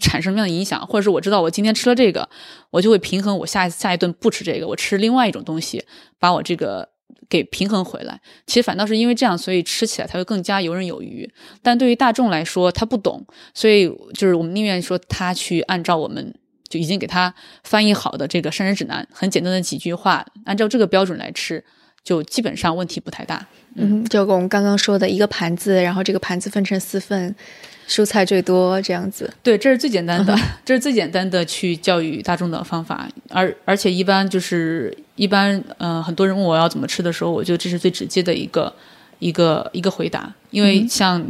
产生什么样的影响，或者是我知道我今天吃了这个，我就会平衡我下下一顿不吃这个，我吃另外一种东西，把我这个。给平衡回来，其实反倒是因为这样，所以吃起来才会更加游刃有余。但对于大众来说，他不懂，所以就是我们宁愿说他去按照我们就已经给他翻译好的这个膳食指南，很简单的几句话，按照这个标准来吃，就基本上问题不太大。嗯，就跟我们刚刚说的一个盘子，然后这个盘子分成四份。蔬菜最多这样子，对，这是最简单的，这是最简单的去教育大众的方法，而而且一般就是一般，呃，很多人问我要怎么吃的时候，我觉得这是最直接的一个一个一个回答，因为像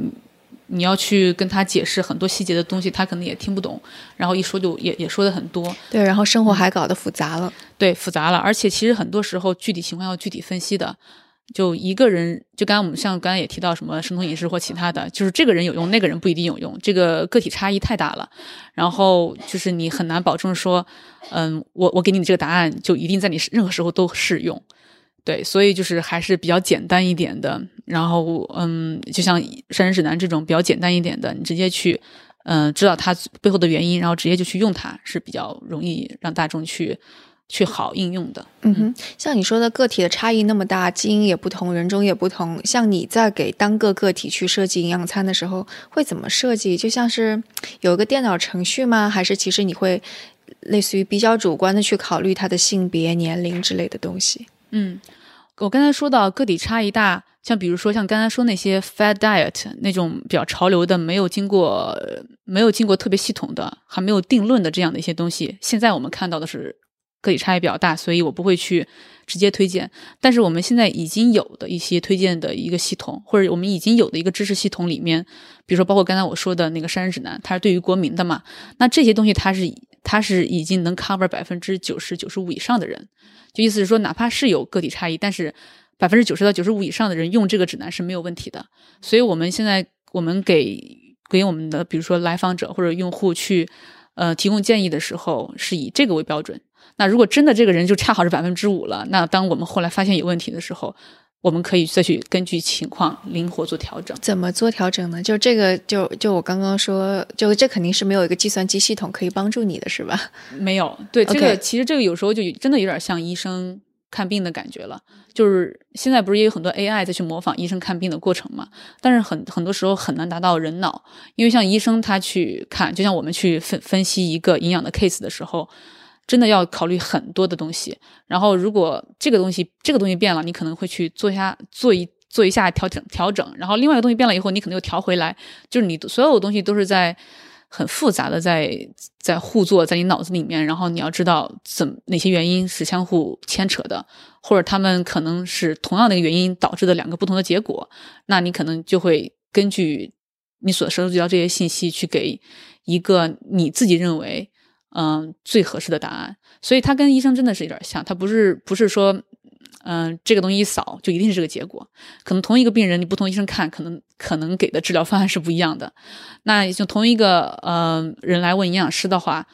你要去跟他解释很多细节的东西，他可能也听不懂，然后一说就也也说的很多，对，然后生活还搞得复杂了，对，复杂了，而且其实很多时候具体情况要具体分析的。就一个人，就刚刚我们像刚才也提到什么生酮饮食或其他的，就是这个人有用，那个人不一定有用，这个个体差异太大了。然后就是你很难保证说，嗯，我我给你的这个答案就一定在你任何时候都适用。对，所以就是还是比较简单一点的。然后嗯，就像膳食指南这种比较简单一点的，你直接去嗯知道它背后的原因，然后直接就去用它，是比较容易让大众去。去好应用的，嗯哼，像你说的个体的差异那么大，基因也不同，人种也不同。像你在给单个个体去设计营养餐的时候，会怎么设计？就像是有个电脑程序吗？还是其实你会类似于比较主观的去考虑他的性别、年龄之类的东西？嗯，我刚才说到个体差异大，像比如说像刚才说那些 fat diet 那种比较潮流的，没有经过没有经过特别系统的，还没有定论的这样的一些东西，现在我们看到的是。个体差异比较大，所以我不会去直接推荐。但是我们现在已经有的一些推荐的一个系统，或者我们已经有的一个知识系统里面，比如说包括刚才我说的那个膳食指南，它是对于国民的嘛？那这些东西它是它是已经能 cover 百分之九十九十五以上的人，就意思是说，哪怕是有个体差异，但是百分之九十到九十五以上的人用这个指南是没有问题的。所以我们现在我们给给我们的比如说来访者或者用户去呃提供建议的时候，是以这个为标准。那如果真的这个人就恰好是百分之五了，那当我们后来发现有问题的时候，我们可以再去根据情况灵活做调整。怎么做调整呢？就这个，就就我刚刚说，就这肯定是没有一个计算机系统可以帮助你的，是吧？没有，对这个其实这个有时候就真的有点像医生看病的感觉了。就是现在不是也有很多 AI 在去模仿医生看病的过程嘛？但是很很多时候很难达到人脑，因为像医生他去看，就像我们去分分析一个营养的 case 的时候，真的要考虑很多的东西。然后如果这个东西这个东西变了，你可能会去做一下做一做一下调整调整，然后另外一个东西变了以后，你可能又调回来，就是你所有东西都是在。很复杂的在在互作在你脑子里面，然后你要知道怎哪些原因是相互牵扯的，或者他们可能是同样的一个原因导致的两个不同的结果，那你可能就会根据你所收集到这些信息去给一个你自己认为嗯最合适的答案。所以它跟医生真的是有点像，它不是不是说。嗯，这个东西一扫就一定是这个结果。可能同一个病人，你不同医生看，可能可能给的治疗方案是不一样的。那就同一个呃人来问营养师的话，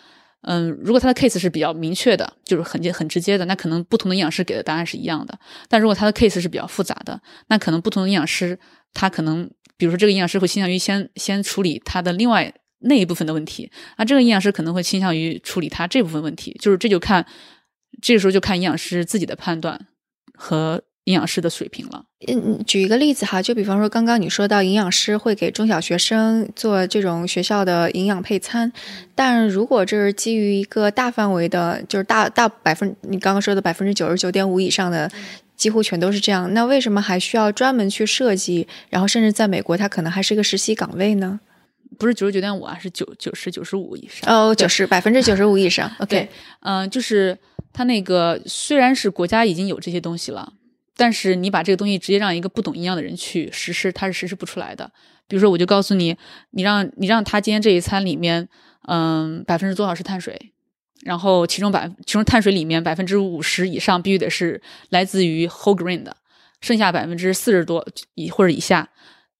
嗯，如果他的 case 是比较明确的，就是很很直接的，那可能不同的营养师给的答案是一样的。但如果他的 case 是比较复杂的，那可能不同的营养师，他可能比如说这个营养师会倾向于先先处理他的另外那一部分的问题，那这个营养师可能会倾向于处理他这部分问题。就是这就看这个时候就看营养师自己的判断。和营养师的水平了。嗯，举一个例子哈，就比方说刚刚你说到营养师会给中小学生做这种学校的营养配餐，但如果这是基于一个大范围的，就是大大百分，你刚刚说的百分之九十九点五以上的，几乎全都是这样，那为什么还需要专门去设计？然后甚至在美国，它可能还是一个实习岗位呢？不是九十九点五啊，是九九十九十五以上。哦，九十百分之九十五以上。OK，嗯，就是。它那个虽然是国家已经有这些东西了，但是你把这个东西直接让一个不懂营养的人去实施，他是实施不出来的。比如说，我就告诉你，你让你让他今天这一餐里面，嗯，百分之多少是碳水，然后其中百其中碳水里面百分之五十以上必须得是来自于 whole grain 的，剩下百分之四十多以或者以下，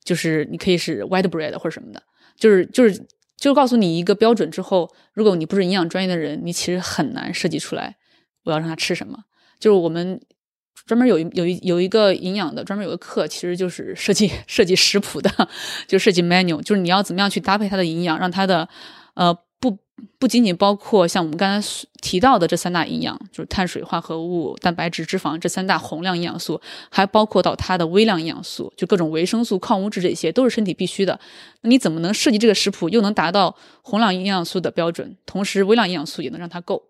就是你可以是 white bread 或者什么的，就是就是就告诉你一个标准之后，如果你不是营养专业的人，你其实很难设计出来。我要让他吃什么？就是我们专门有有一有一个营养的专门有个课，其实就是设计设计食谱的，就设计 menu，就是你要怎么样去搭配它的营养，让它的呃不仅仅包括像我们刚才提到的这三大营养，就是碳水化合物、蛋白质、脂肪这三大宏量营养素，还包括到它的微量营养素，就各种维生素、矿物质，这些都是身体必须的。那你怎么能设计这个食谱，又能达到宏量营养素的标准，同时微量营养素也能让它够？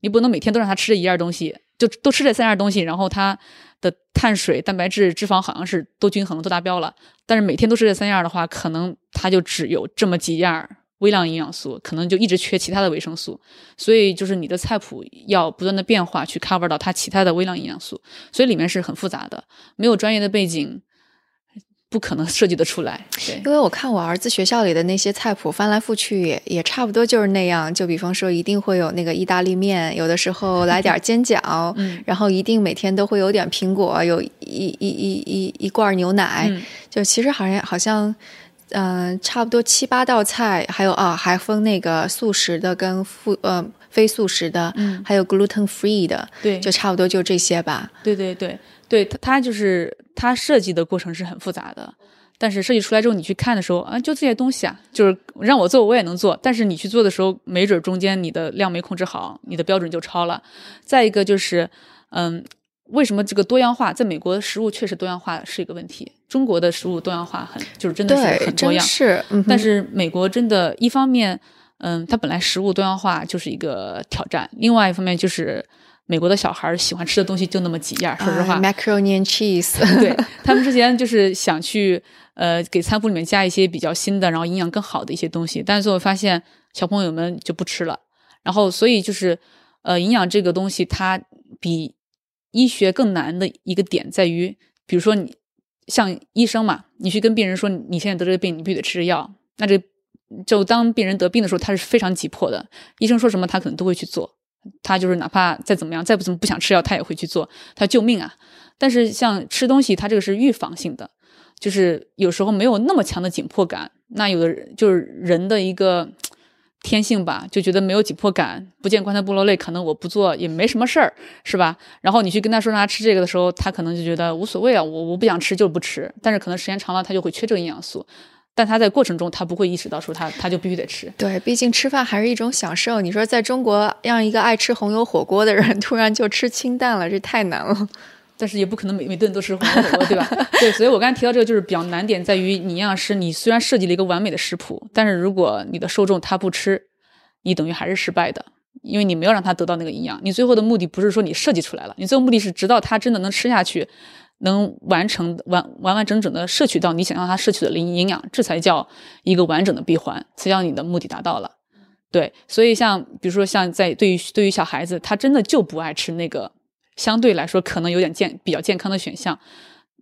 你不能每天都让它吃这一样东西，就都吃这三样东西，然后它的碳水、蛋白质、脂肪好像是都均衡、都达标了。但是每天都吃这三样的话，可能它就只有这么几样微量营养素，可能就一直缺其他的维生素。所以就是你的菜谱要不断的变化，去 cover 到它其他的微量营养素。所以里面是很复杂的，没有专业的背景。不可能设计得出来，对，因为我看我儿子学校里的那些菜谱翻来覆去也也差不多就是那样。就比方说，一定会有那个意大利面，有的时候来点煎饺，然后一定每天都会有点苹果，有一一一一一罐牛奶。就其实好像好像，嗯，差不多七八道菜，还有啊，还分那个素食的跟复呃非素食的，还有 gluten free 的，对，就差不多就这些吧。对对对。对它，它就是它设计的过程是很复杂的，但是设计出来之后，你去看的时候啊，就这些东西啊，就是让我做我也能做，但是你去做的时候，没准中间你的量没控制好，你的标准就超了。再一个就是，嗯，为什么这个多样化，在美国的食物确实多样化是一个问题，中国的食物多样化很就是真的是很多样，是，但是美国真的，一方面，嗯，它本来食物多样化就是一个挑战，另外一方面就是。美国的小孩喜欢吃的东西就那么几样，说实话，macaroni and cheese。对 他们之前就是想去呃给餐谱里面加一些比较新的，然后营养更好的一些东西，但是最后发现小朋友们就不吃了。然后所以就是呃营养这个东西，它比医学更难的一个点在于，比如说你像医生嘛，你去跟病人说你现在得这个病，你必须得吃药，那这就当病人得病的时候，他是非常急迫的，医生说什么他可能都会去做。他就是哪怕再怎么样，再不怎么不想吃药，他也会去做，他救命啊！但是像吃东西，他这个是预防性的，就是有时候没有那么强的紧迫感。那有的人就是人的一个天性吧，就觉得没有紧迫感，不见棺材不落泪，可能我不做也没什么事儿，是吧？然后你去跟他说让他吃这个的时候，他可能就觉得无所谓啊，我我不想吃就是不吃。但是可能时间长了，他就会缺这个营养素。但他在过程中他不会意识到说他他就必须得吃。对，毕竟吃饭还是一种享受。你说在中国让一个爱吃红油火锅的人突然就吃清淡了，这太难了。但是也不可能每每顿都吃红火锅，对吧？对，所以我刚才提到这个就是比较难点在于，你营养师你虽然设计了一个完美的食谱，但是如果你的受众他不吃，你等于还是失败的，因为你没有让他得到那个营养。你最后的目的不是说你设计出来了，你最后目的是直到他真的能吃下去，能完成完完完整整的摄取到你想让他摄取的营营养，这才叫一个完整的闭环，才叫你的目的达到了。对，所以像比如说像在对于对于小孩子，他真的就不爱吃那个。相对来说，可能有点健比较健康的选项，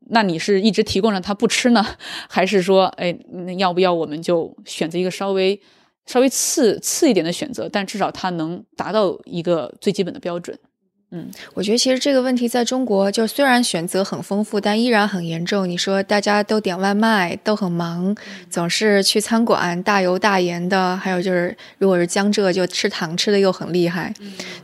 那你是一直提供着他不吃呢，还是说，哎，那要不要我们就选择一个稍微稍微次次一点的选择，但至少它能达到一个最基本的标准。嗯，我觉得其实这个问题在中国，就虽然选择很丰富，但依然很严重。你说大家都点外卖，都很忙，总是去餐馆，大油大盐的，还有就是如果是江浙，就吃糖吃的又很厉害，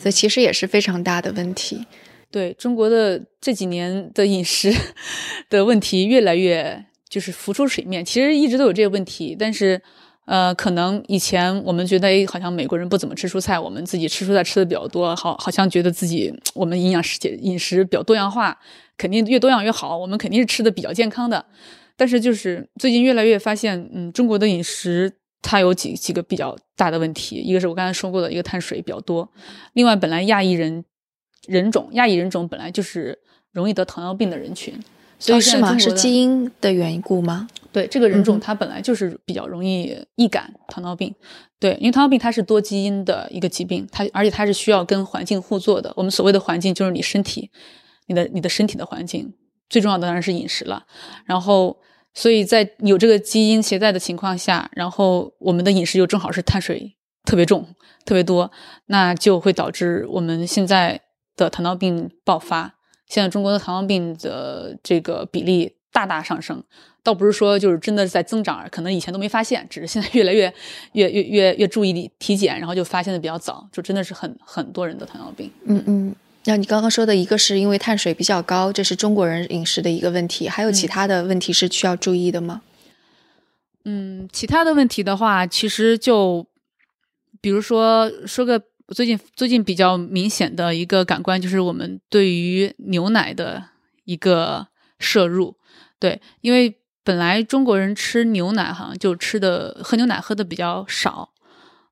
所以其实也是非常大的问题。对中国的这几年的饮食 的问题越来越就是浮出水面，其实一直都有这个问题，但是呃，可能以前我们觉得哎，好像美国人不怎么吃蔬菜，我们自己吃蔬菜吃的比较多，好，好像觉得自己我们营养食饮食比较多样化，肯定越多样越好，我们肯定是吃的比较健康的。但是就是最近越来越发现，嗯，中国的饮食它有几几个比较大的问题，一个是我刚才说过的一个碳水比较多，另外本来亚裔人。人种亚裔人种本来就是容易得糖尿病的人群，所以是吗？是基因的缘故吗？对，这个人种它本来就是比较容易易感糖尿病。对，因为糖尿病它是多基因的一个疾病，它而且它是需要跟环境互作的。我们所谓的环境就是你身体，你的你的身体的环境，最重要的当然是饮食了。然后，所以在有这个基因携带的情况下，然后我们的饮食又正好是碳水特别重、特别多，那就会导致我们现在。的糖尿病爆发，现在中国的糖尿病的这个比例大大上升，倒不是说就是真的在增长，可能以前都没发现，只是现在越来越越越越越注意体检，然后就发现的比较早，就真的是很很多人的糖尿病。嗯嗯，那你刚刚说的一个是因为碳水比较高，这是中国人饮食的一个问题，还有其他的问题是需要注意的吗？嗯，其他的问题的话，其实就比如说说个。最近最近比较明显的一个感官就是我们对于牛奶的一个摄入，对，因为本来中国人吃牛奶好像就吃的喝牛奶喝的比较少，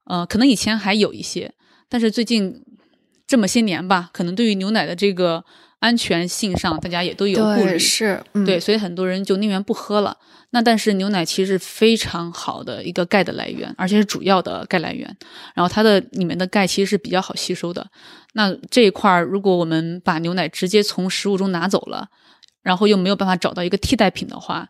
呃，可能以前还有一些，但是最近这么些年吧，可能对于牛奶的这个安全性上，大家也都有顾虑，是，对，所以很多人就宁愿不喝了。那但是牛奶其实是非常好的一个钙的来源，而且是主要的钙来源。然后它的里面的钙其实是比较好吸收的。那这一块儿，如果我们把牛奶直接从食物中拿走了，然后又没有办法找到一个替代品的话，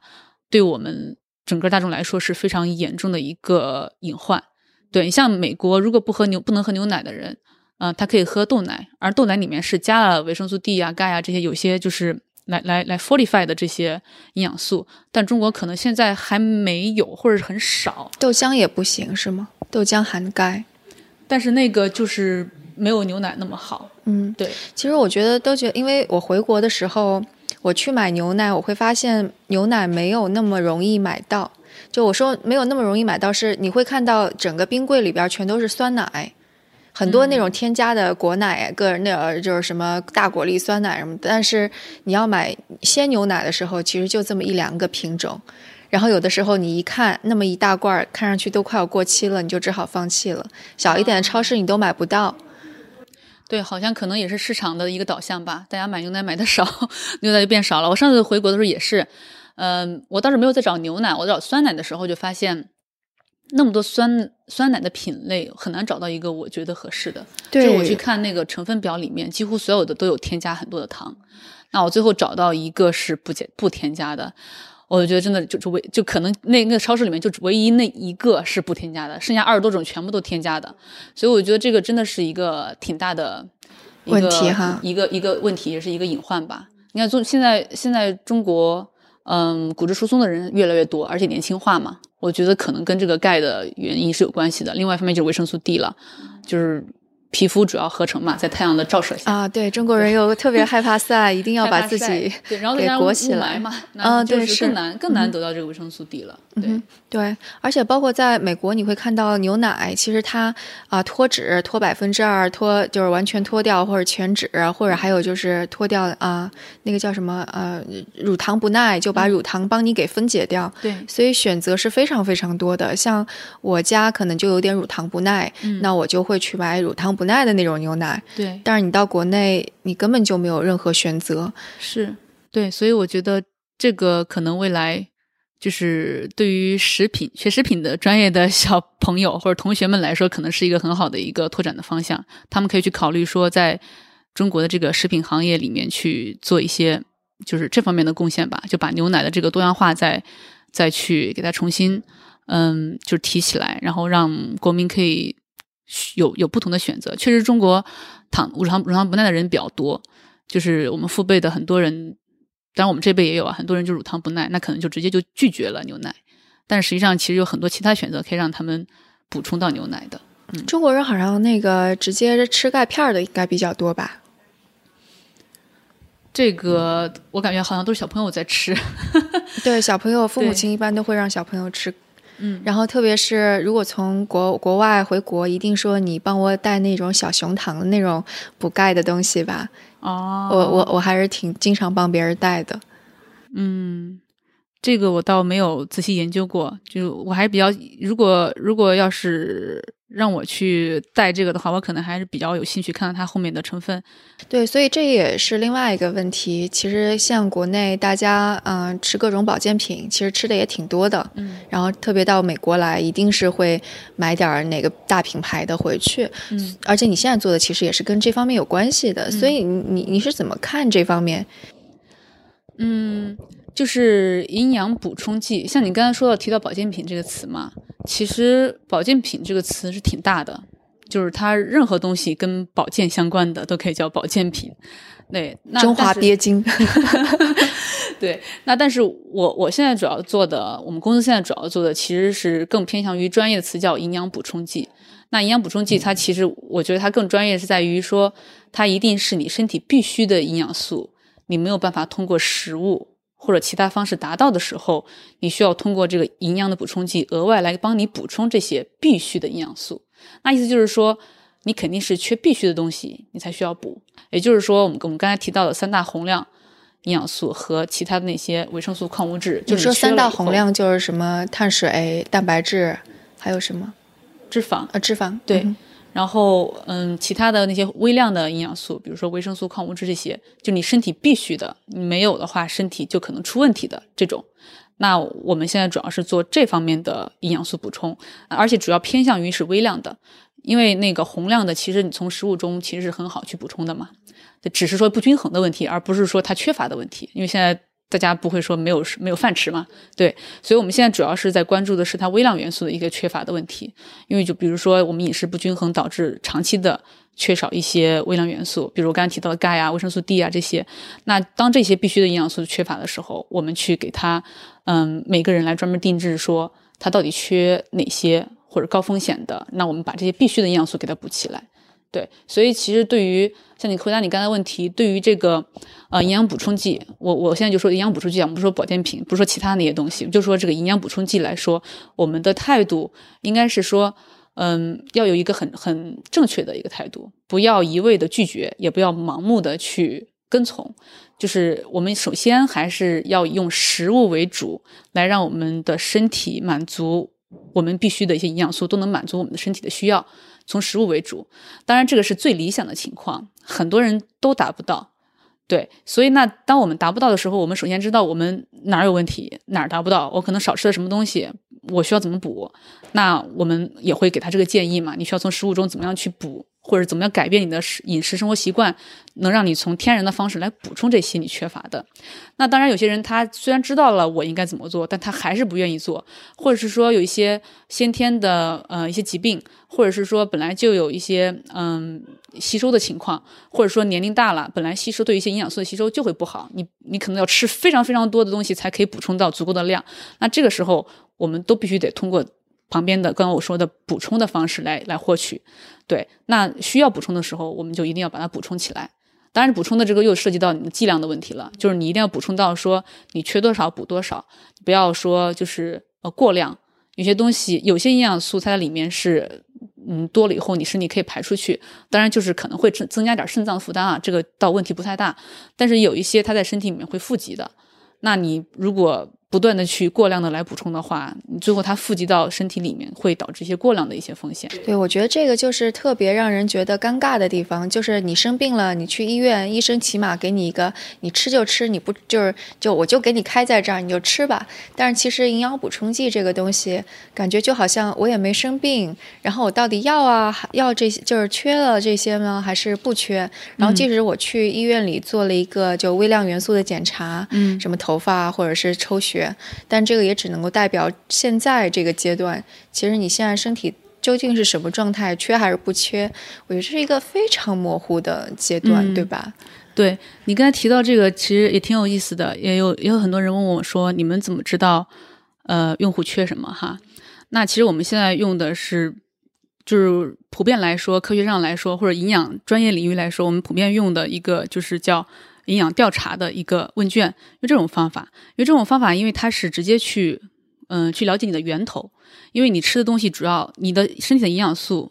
对我们整个大众来说是非常严重的一个隐患。对你像美国，如果不喝牛不能喝牛奶的人，嗯，它可以喝豆奶，而豆奶里面是加了维生素 D 啊、钙啊这些，有些就是。来来来，fortify 的这些营养素，但中国可能现在还没有，或者是很少。豆浆也不行是吗？豆浆含钙，但是那个就是没有牛奶那么好。嗯，对。其实我觉得都觉得，因为我回国的时候，我去买牛奶，我会发现牛奶没有那么容易买到。就我说没有那么容易买到，是你会看到整个冰柜里边全都是酸奶。很多那种添加的果奶，个人的就是什么大果粒酸奶什么，但是你要买鲜牛奶的时候，其实就这么一两个品种，然后有的时候你一看那么一大罐，看上去都快要过期了，你就只好放弃了。小一点的超市你都买不到。对，好像可能也是市场的一个导向吧，大家买牛奶买的少，牛奶就变少了。我上次回国的时候也是，嗯，我倒是没有在找牛奶，我找酸奶的时候就发现。那么多酸酸奶的品类很难找到一个我觉得合适的。对，我去看那个成分表里面，几乎所有的都有添加很多的糖。那我最后找到一个是不减不添加的，我就觉得真的就就唯就可能那那个超市里面就唯一那一个是不添加的，剩下二十多种全部都添加的。所以我觉得这个真的是一个挺大的问题哈，一个一个问题也是一个隐患吧。你看，中现在现在中国嗯骨质疏松的人越来越多，而且年轻化嘛。我觉得可能跟这个钙的原因是有关系的。另外一方面就是维生素 D 了，就是皮肤主要合成嘛，在太阳的照射下。啊，对中国人又特别害怕晒，一定要把自己对，然后给裹起来。嘛，啊，对，是更难更难得到这个维生素 D 了，对。对，而且包括在美国，你会看到牛奶，其实它啊脱脂脱百分之二，脱就是完全脱掉或者全脂，或者还有就是脱掉啊那个叫什么呃乳糖不耐，就把乳糖帮你给分解掉，对，所以选择是非常非常多的。像我家可能就有点乳糖不耐，那我就会去买乳糖不耐的那种牛奶，对。但是你到国内，你根本就没有任何选择，是对，所以我觉得这个可能未来就是对于食品学食品的专业的小朋友或者同学们来说，可能是一个很好的一个拓展的方向。他们可以去考虑说，在中国的这个食品行业里面去做一些就是这方面的贡献吧，就把牛奶的这个多样化再再去给它重新。嗯，就是提起来，然后让国民可以有有不同的选择。确实，中国糖乳糖乳糖不耐的人比较多，就是我们父辈的很多人，当然我们这辈也有啊，很多人就乳糖不耐，那可能就直接就拒绝了牛奶。但实际上，其实有很多其他选择可以让他们补充到牛奶的。嗯，中国人好像那个直接吃钙片的应该比较多吧？这个我感觉好像都是小朋友在吃。对，小朋友父母亲一般都会让小朋友吃。嗯，然后特别是如果从国国外回国，一定说你帮我带那种小熊糖的那种补钙的东西吧。哦，我我我还是挺经常帮别人带的。嗯，这个我倒没有仔细研究过，就我还是比较，如果如果要是。让我去带这个的话，我可能还是比较有兴趣看看它后面的成分。对，所以这也是另外一个问题。其实像国内大家，嗯，吃各种保健品，其实吃的也挺多的。嗯。然后特别到美国来，一定是会买点哪个大品牌的回去。嗯。而且你现在做的其实也是跟这方面有关系的。所以你你你是怎么看这方面？嗯。就是营养补充剂，像你刚才说到提到保健品这个词嘛，其实保健品这个词是挺大的，就是它任何东西跟保健相关的都可以叫保健品。对，中华鳖精。对，那但是我我现在主要做的，我们公司现在主要做的其实是更偏向于专业的词叫营养补充剂。那营养补充剂它其实我觉得它更专业是在于说，它一定是你身体必须的营养素，你没有办法通过食物。或者其他方式达到的时候，你需要通过这个营养的补充剂额外来帮你补充这些必需的营养素。那意思就是说，你肯定是缺必需的东西，你才需要补。也就是说，我们我们刚才提到的三大宏量营养素和其他的那些维生素、矿物质，就是说三大宏量就是什么碳水、蛋白质，还有什么脂肪啊？脂肪对。然后，嗯，其他的那些微量的营养素，比如说维生素、矿物质这些，就你身体必须的，你没有的话，身体就可能出问题的这种。那我们现在主要是做这方面的营养素补充，而且主要偏向于是微量的，因为那个宏量的，其实你从食物中其实是很好去补充的嘛，只是说不均衡的问题，而不是说它缺乏的问题，因为现在。大家不会说没有没有饭吃嘛？对，所以我们现在主要是在关注的是它微量元素的一个缺乏的问题。因为就比如说我们饮食不均衡导致长期的缺少一些微量元素，比如我刚才提到的钙啊、维生素 D 啊这些。那当这些必须的营养素缺乏的时候，我们去给他，嗯，每个人来专门定制说他到底缺哪些或者高风险的，那我们把这些必须的营养素给他补起来。对，所以其实对于像你回答你刚才问题，对于这个呃营养补充剂，我我现在就说营养补充剂，我们不说保健品，不说其他那些东西，就说这个营养补充剂来说，我们的态度应该是说，嗯，要有一个很很正确的一个态度，不要一味的拒绝，也不要盲目的去跟从，就是我们首先还是要用食物为主，来让我们的身体满足我们必须的一些营养素，都能满足我们的身体的需要。从食物为主，当然这个是最理想的情况，很多人都达不到。对，所以那当我们达不到的时候，我们首先知道我们哪儿有问题，哪儿达不到，我可能少吃了什么东西，我需要怎么补？那我们也会给他这个建议嘛？你需要从食物中怎么样去补？或者怎么样改变你的食饮食生活习惯，能让你从天然的方式来补充这些你缺乏的。那当然，有些人他虽然知道了我应该怎么做，但他还是不愿意做，或者是说有一些先天的呃一些疾病，或者是说本来就有一些嗯吸收的情况，或者说年龄大了，本来吸收对一些营养素的吸收就会不好，你你可能要吃非常非常多的东西才可以补充到足够的量。那这个时候，我们都必须得通过。旁边的刚刚我说的补充的方式来来获取。对，那需要补充的时候，我们就一定要把它补充起来。当然，补充的这个又涉及到你的剂量的问题了，就是你一定要补充到说你缺多少补多少，不要说就是呃过量。有些东西，有些营养素它在里面是嗯多了以后，你身体可以排出去，当然就是可能会增增加点肾脏负担啊，这个倒问题不太大。但是有一些它在身体里面会富集的，那你如果。不断的去过量的来补充的话，你最后它富集到身体里面，会导致一些过量的一些风险。对，我觉得这个就是特别让人觉得尴尬的地方，就是你生病了，你去医院，医生起码给你一个你吃就吃，你不就是就我就给你开在这儿，你就吃吧。但是其实营养补充剂这个东西，感觉就好像我也没生病，然后我到底要啊要这些，就是缺了这些呢，还是不缺？然后即使我去医院里做了一个就微量元素的检查，嗯，什么头发或者是抽血。但这个也只能够代表现在这个阶段。其实你现在身体究竟是什么状态，缺还是不缺？我觉得这是一个非常模糊的阶段，对吧？对你刚才提到这个，其实也挺有意思的。也有也有很多人问我说：“你们怎么知道呃用户缺什么？”哈，那其实我们现在用的是，就是普遍来说，科学上来说，或者营养专业领域来说，我们普遍用的一个就是叫。营养调查的一个问卷，用这种方法，因为这种方法，因为它是直接去，嗯，去了解你的源头，因为你吃的东西主要，你的身体的营养素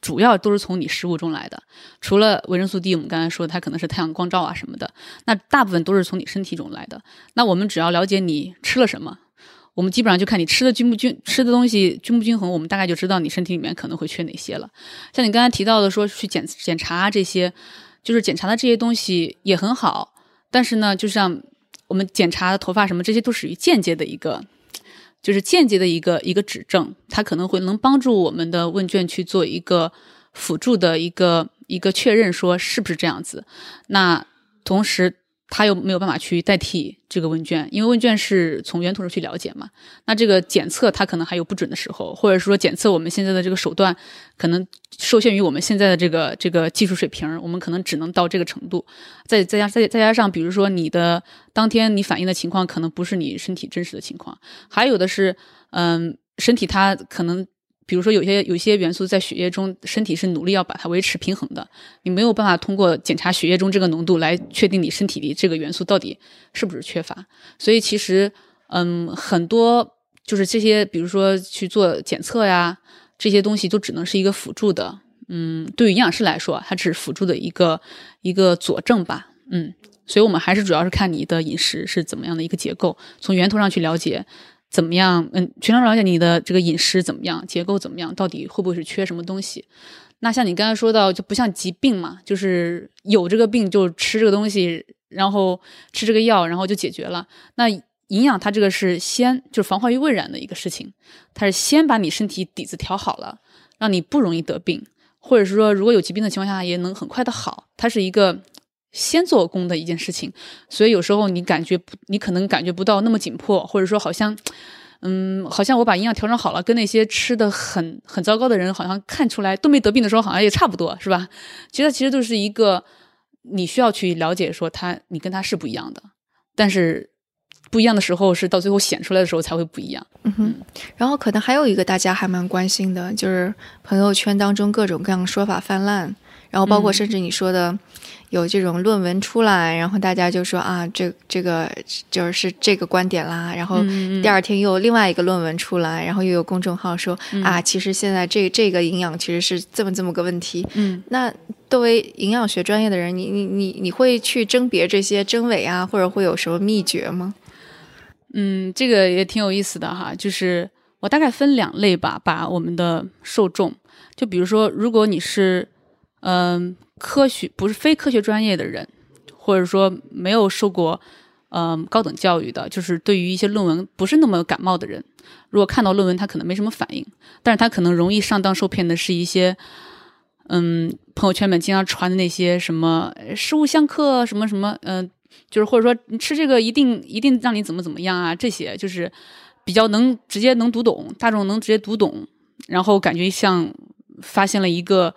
主要都是从你食物中来的，除了维生素 D，我们刚才说它可能是太阳光照啊什么的，那大部分都是从你身体中来的。那我们只要了解你吃了什么，我们基本上就看你吃的均不均，吃的东西均不均衡，我们大概就知道你身体里面可能会缺哪些了。像你刚才提到的说去检检查这些。就是检查的这些东西也很好，但是呢，就像我们检查头发什么，这些都属于间接的一个，就是间接的一个一个指证，它可能会能帮助我们的问卷去做一个辅助的一个一个确认，说是不是这样子。那同时。他又没有办法去代替这个问卷，因为问卷是从源头上去了解嘛。那这个检测它可能还有不准的时候，或者说检测我们现在的这个手段可能受限于我们现在的这个这个技术水平，我们可能只能到这个程度。再再加再再加上，比如说你的当天你反映的情况可能不是你身体真实的情况，还有的是，嗯，身体它可能。比如说，有些有些元素在血液中，身体是努力要把它维持平衡的。你没有办法通过检查血液中这个浓度来确定你身体里这个元素到底是不是缺乏。所以其实，嗯，很多就是这些，比如说去做检测呀，这些东西都只能是一个辅助的。嗯，对于营养师来说，它只是辅助的一个一个佐证吧。嗯，所以我们还是主要是看你的饮食是怎么样的一个结构，从源头上去了解。怎么样？嗯，全程了解你的这个饮食怎么样，结构怎么样，到底会不会是缺什么东西？那像你刚才说到，就不像疾病嘛，就是有这个病就吃这个东西，然后吃这个药，然后就解决了。那营养它这个是先就是防患于未然的一个事情，它是先把你身体底子调好了，让你不容易得病，或者是说如果有疾病的情况下也能很快的好，它是一个。先做工的一件事情，所以有时候你感觉不，你可能感觉不到那么紧迫，或者说好像，嗯，好像我把营养调整好了，跟那些吃的很很糟糕的人，好像看出来都没得病的时候，好像也差不多，是吧？其实其实就是一个你需要去了解，说他你跟他是不一样的，但是不一样的时候是到最后显出来的时候才会不一样。嗯哼，然后可能还有一个大家还蛮关心的，就是朋友圈当中各种各样的说法泛滥，然后包括甚至你说的。有这种论文出来，然后大家就说啊，这这个就是这个观点啦。然后第二天又有另外一个论文出来，然后又有公众号说啊，其实现在这这个营养其实是这么这么个问题。嗯，那作为营养学专业的人，你你你你会去甄别这些真伪啊，或者会有什么秘诀吗？嗯，这个也挺有意思的哈，就是我大概分两类吧，把我们的受众，就比如说，如果你是嗯。科学不是非科学专业的人，或者说没有受过嗯高等教育的，就是对于一些论文不是那么感冒的人，如果看到论文，他可能没什么反应，但是他可能容易上当受骗的是一些嗯朋友圈里面经常传的那些什么食物相克什么什么嗯，就是或者说你吃这个一定一定让你怎么怎么样啊，这些就是比较能直接能读懂，大众能直接读懂，然后感觉像发现了一个。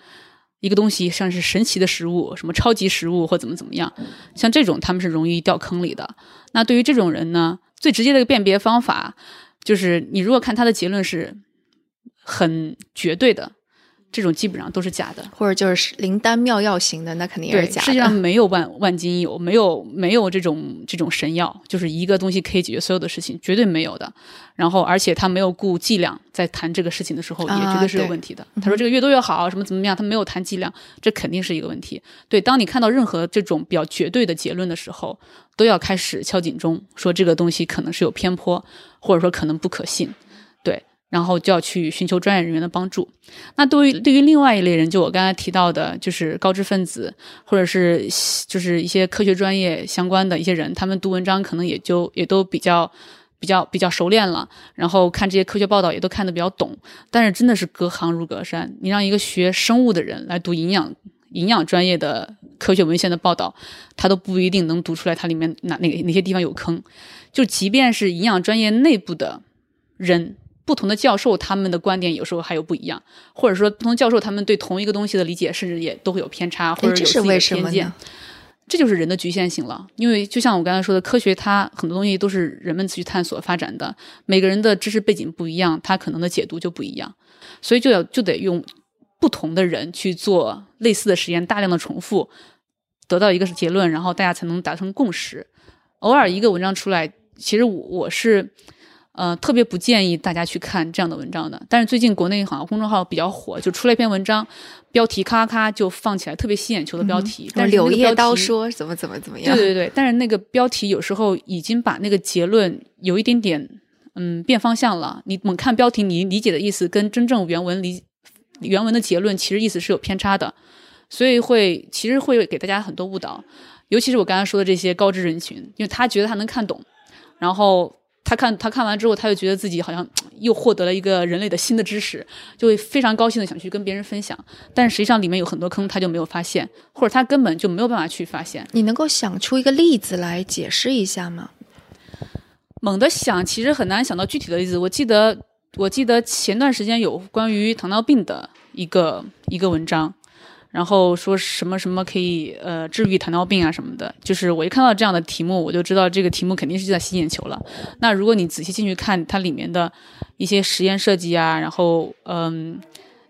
一个东西像是神奇的食物，什么超级食物或怎么怎么样，像这种他们是容易掉坑里的。那对于这种人呢，最直接的一个辨别方法就是，你如果看他的结论是很绝对的。这种基本上都是假的，或者就是灵丹妙药型的，那肯定也是假的。世界上没有万 万金油，没有没有这种这种神药，就是一个东西可以解决所有的事情，绝对没有的。然后，而且他没有顾剂量，在谈这个事情的时候，也绝对是有问题的。他说这个越多越好，什么怎么样，他没有谈剂量，这肯定是一个问题。对，当你看到任何这种比较绝对的结论的时候，都要开始敲警钟，说这个东西可能是有偏颇，或者说可能不可信。然后就要去寻求专业人员的帮助。那对于对于另外一类人，就我刚才提到的，就是高知分子，或者是就是一些科学专业相关的一些人，他们读文章可能也就也都比较比较比较熟练了，然后看这些科学报道也都看得比较懂。但是真的是隔行如隔山，你让一个学生物的人来读营养营养专业的科学文献的报道，他都不一定能读出来它里面哪哪哪些地方有坑。就即便是营养专业内部的人。不同的教授，他们的观点有时候还有不一样，或者说不同教授他们对同一个东西的理解，甚至也都会有偏差，或者有自己的偏见。这就是人的局限性了。因为就像我刚才说的，科学它很多东西都是人们自己探索发展的，每个人的知识背景不一样，他可能的解读就不一样，所以就要就得用不同的人去做类似的实验，大量的重复，得到一个结论，然后大家才能达成共识。偶尔一个文章出来，其实我我是。呃，特别不建议大家去看这样的文章的。但是最近国内好像公众号比较火，就出了一篇文章，标题咔咔咔就放起来，特别吸眼球的标题。但是柳叶刀说怎么怎么怎么样？对对对，但是那个标题有时候已经把那个结论有一点点嗯变方向了。你猛看标题，你理解的意思跟真正原文理原文的结论其实意思是有偏差的，所以会其实会给大家很多误导。尤其是我刚才说的这些高知人群，因为他觉得他能看懂，然后。他看他看完之后，他就觉得自己好像又获得了一个人类的新的知识，就会非常高兴的想去跟别人分享。但实际上里面有很多坑，他就没有发现，或者他根本就没有办法去发现。你能够想出一个例子来解释一下吗？猛的想，其实很难想到具体的例子。我记得我记得前段时间有关于糖尿病的一个一个文章。然后说什么什么可以呃治愈糖尿病啊什么的，就是我一看到这样的题目，我就知道这个题目肯定是就在吸眼球了。那如果你仔细进去看它里面的一些实验设计啊，然后嗯，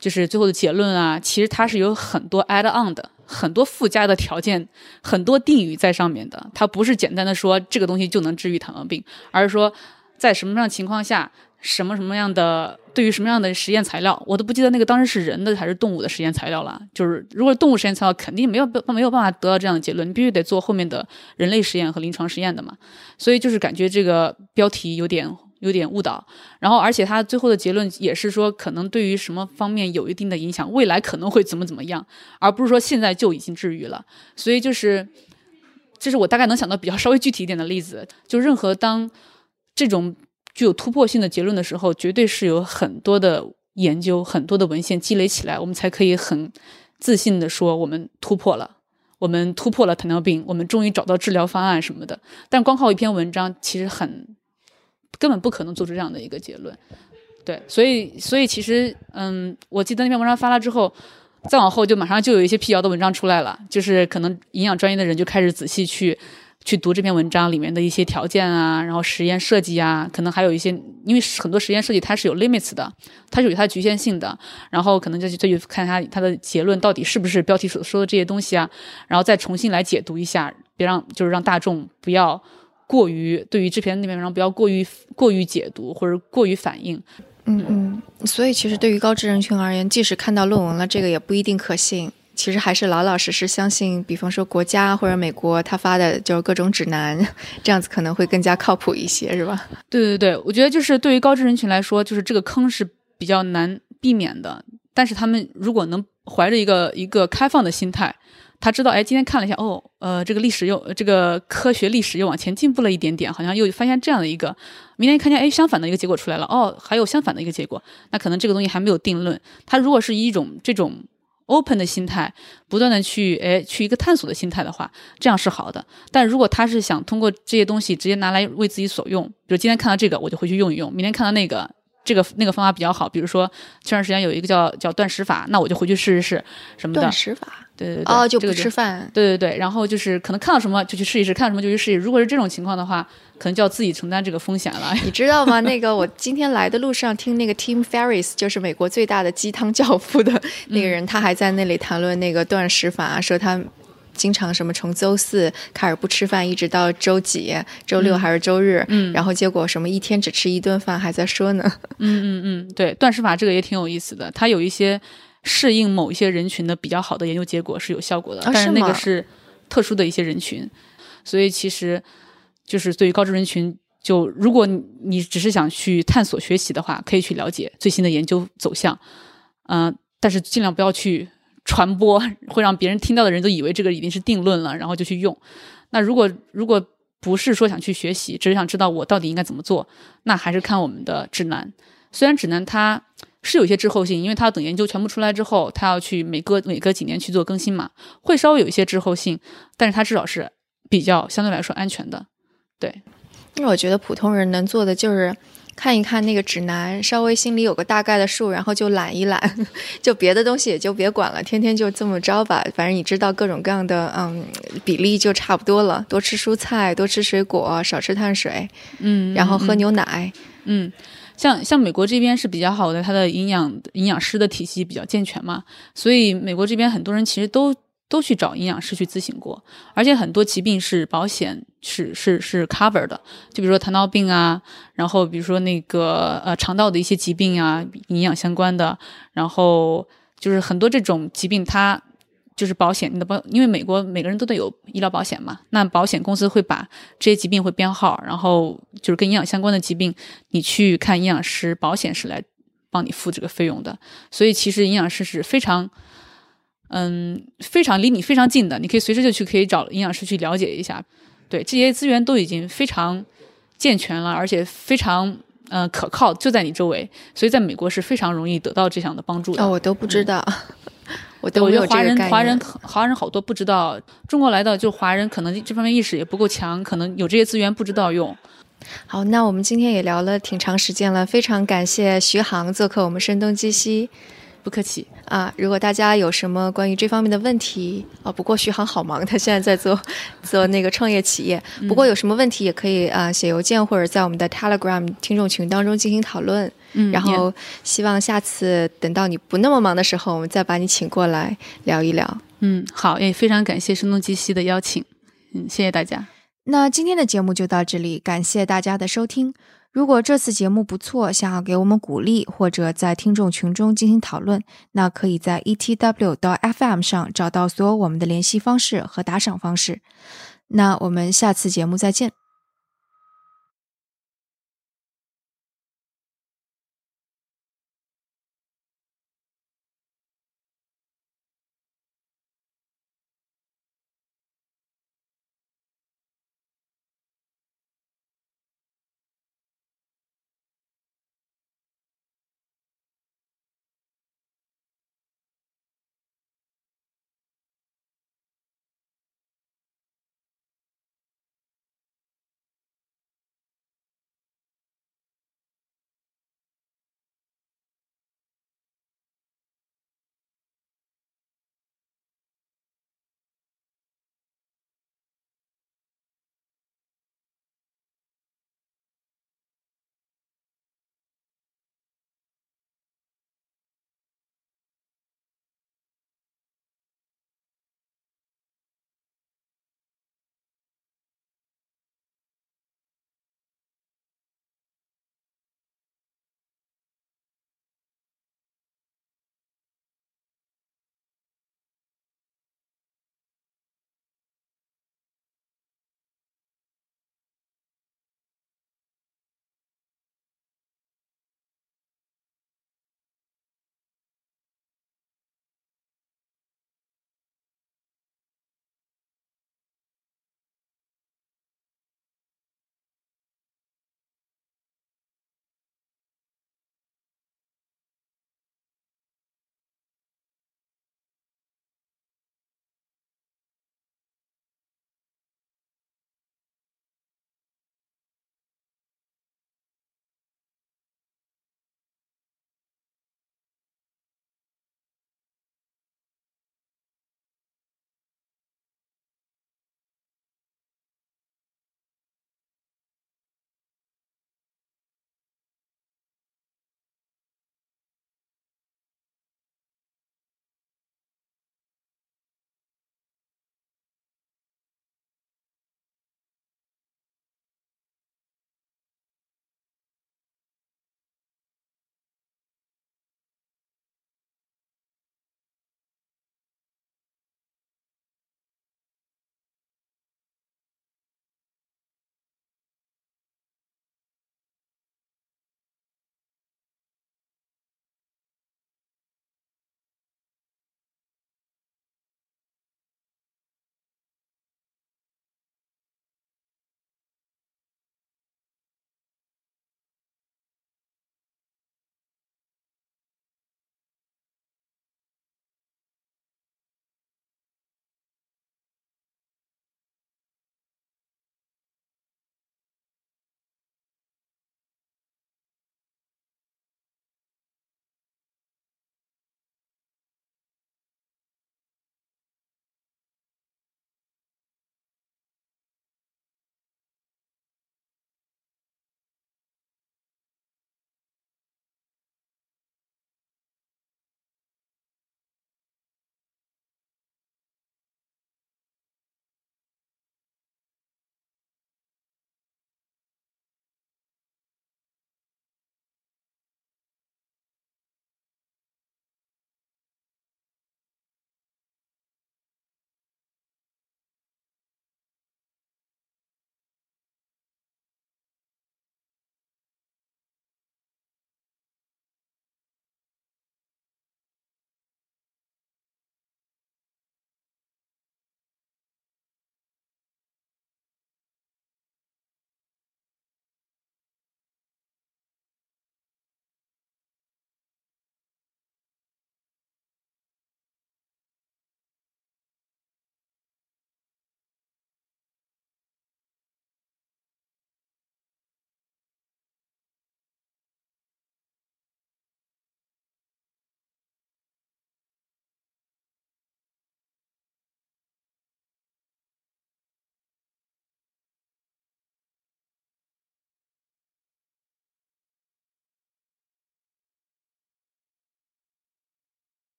就是最后的结论啊，其实它是有很多 add on 的，很多附加的条件，很多定语在上面的。它不是简单的说这个东西就能治愈糖尿病，而是说在什么样的情况下。什么什么样的对于什么样的实验材料，我都不记得那个当时是人的还是动物的实验材料了。就是如果动物实验材料，肯定没有没有办法得到这样的结论，你必须得做后面的人类实验和临床实验的嘛。所以就是感觉这个标题有点有点误导。然后而且它最后的结论也是说，可能对于什么方面有一定的影响，未来可能会怎么怎么样，而不是说现在就已经治愈了。所以就是这是我大概能想到比较稍微具体一点的例子。就任何当这种。具有突破性的结论的时候，绝对是有很多的研究、很多的文献积累起来，我们才可以很自信的说我们突破了，我们突破了糖尿病，我们终于找到治疗方案什么的。但光靠一篇文章，其实很根本不可能做出这样的一个结论。对，所以，所以其实，嗯，我记得那篇文章发了之后，再往后就马上就有一些辟谣的文章出来了，就是可能营养专业的人就开始仔细去。去读这篇文章里面的一些条件啊，然后实验设计啊，可能还有一些，因为很多实验设计它是有 limits 的，它是有它的局限性的，然后可能就就去看它它的结论到底是不是标题所说的这些东西啊，然后再重新来解读一下，别让就是让大众不要过于对于这篇那篇文章不要过于过于解读或者过于反应。嗯嗯，所以其实对于高知人群而言，即使看到论文了，这个也不一定可信。其实还是老老实实相信，比方说国家或者美国他发的就是各种指南，这样子可能会更加靠谱一些，是吧？对对对，我觉得就是对于高知人群来说，就是这个坑是比较难避免的。但是他们如果能怀着一个一个开放的心态，他知道，哎，今天看了一下，哦，呃，这个历史又这个科学历史又往前进步了一点点，好像又发现这样的一个，明天看见，哎，相反的一个结果出来了，哦，还有相反的一个结果，那可能这个东西还没有定论。他如果是一种这种。Open 的心态，不断的去哎去一个探索的心态的话，这样是好的。但如果他是想通过这些东西直接拿来为自己所用，比如今天看到这个，我就回去用一用；明天看到那个，这个那个方法比较好，比如说前段时间有一个叫叫断食法，那我就回去试试试什么的。断食法，对对对，哦，就不这个吃饭。对对对，然后就是可能看到什么就去试一试，看到什么就去试一试。如果是这种情况的话，可能就要自己承担这个风险了。你知道吗？那个我今天来的路上听那个 Tim Ferriss，就是美国最大的鸡汤教父的那个人，他还在那里谈论那个断食法，啊说他经常什么从周四开始不吃饭，一直到周几，周六还是周日，嗯然后结果什么一天只吃一顿饭，还在说呢。嗯嗯嗯，对，断食法这个也挺有意思的，它有一些适应某一些人群的比较好的研究结果是有效果的，但是那个是特殊的一些人群，所以其实就是对于高知人群。就如果你你只是想去探索学习的话，可以去了解最新的研究走向，嗯、但是尽量不要去传播，会让别人听到的人都以为这个已经是定论了，然后就去用。那如果如果不是说想去学习，只是想知道我到底应该怎么做，那还是看我们的指南。虽然指南它是有一些滞后性，因为它要等研究全部出来之后，它要去每隔每隔几年去做更新嘛，会稍微有一些滞后性，但是它至少是比较相对来说安全的。对，因为我觉得普通人能做的就是看一看那个指南，稍微心里有个大概的数，然后就懒一懒，就别的东西也就别管了，天天就这么着吧。反正你知道各种各样的嗯比例就差不多了，多吃蔬菜，多吃水果，少吃碳水，嗯然后喝牛奶。嗯，像像美国这边是比较好的，它的营养营养师的体系比较健全嘛，所以美国这边很多人其实都都去找营养师去咨询过，而且很多疾病是保险是是是 cover 的，就比如说糖尿病啊，然后比如说那个呃肠道的一些疾病啊，营养相关的，然后就是很多这种疾病它。就是保险，你的保，因为美国每个人都得有医疗保险嘛，那保险公司会把这些疾病会编号，然后就是跟营养相关的疾病，你去看营养师，保险是来帮你付这个费用的。所以其实营养师是非常，嗯，非常离你非常近的，你可以随时就去可以找营养师去了解一下。对，这些资源都已经非常健全了，而且非常呃可靠，就在你周围，所以在美国是非常容易得到这项的帮助的。哦，我都不知道，我，都我觉得华。人华人华人好多不知道，中国来的就华人可能这方面意识也不够强，可能有这些资源不知道用。好，那我们今天也聊了挺长时间了，非常感谢徐航做客我们声东击西。不客气，啊，如果大家有什么关于这方面的问题啊，不过徐航好忙，他现在在做 做那个创业企业。不过有什么问题也可以啊写邮件或者在我们的 Telegram 听众群当中进行讨论。嗯然后希望下次等到你不那么忙的时候，我们再把你请过来聊一聊。嗯，好，也非常感谢声东击西的邀请，嗯，谢谢大家。那今天的节目就到这里，感谢大家的收听。如果这次节目不错，想要给我们鼓励，或者在听众群中进行讨论，那可以在 etw 到 FM 上找到所有我们的联系方式和打赏方式。那我们下次节目再见。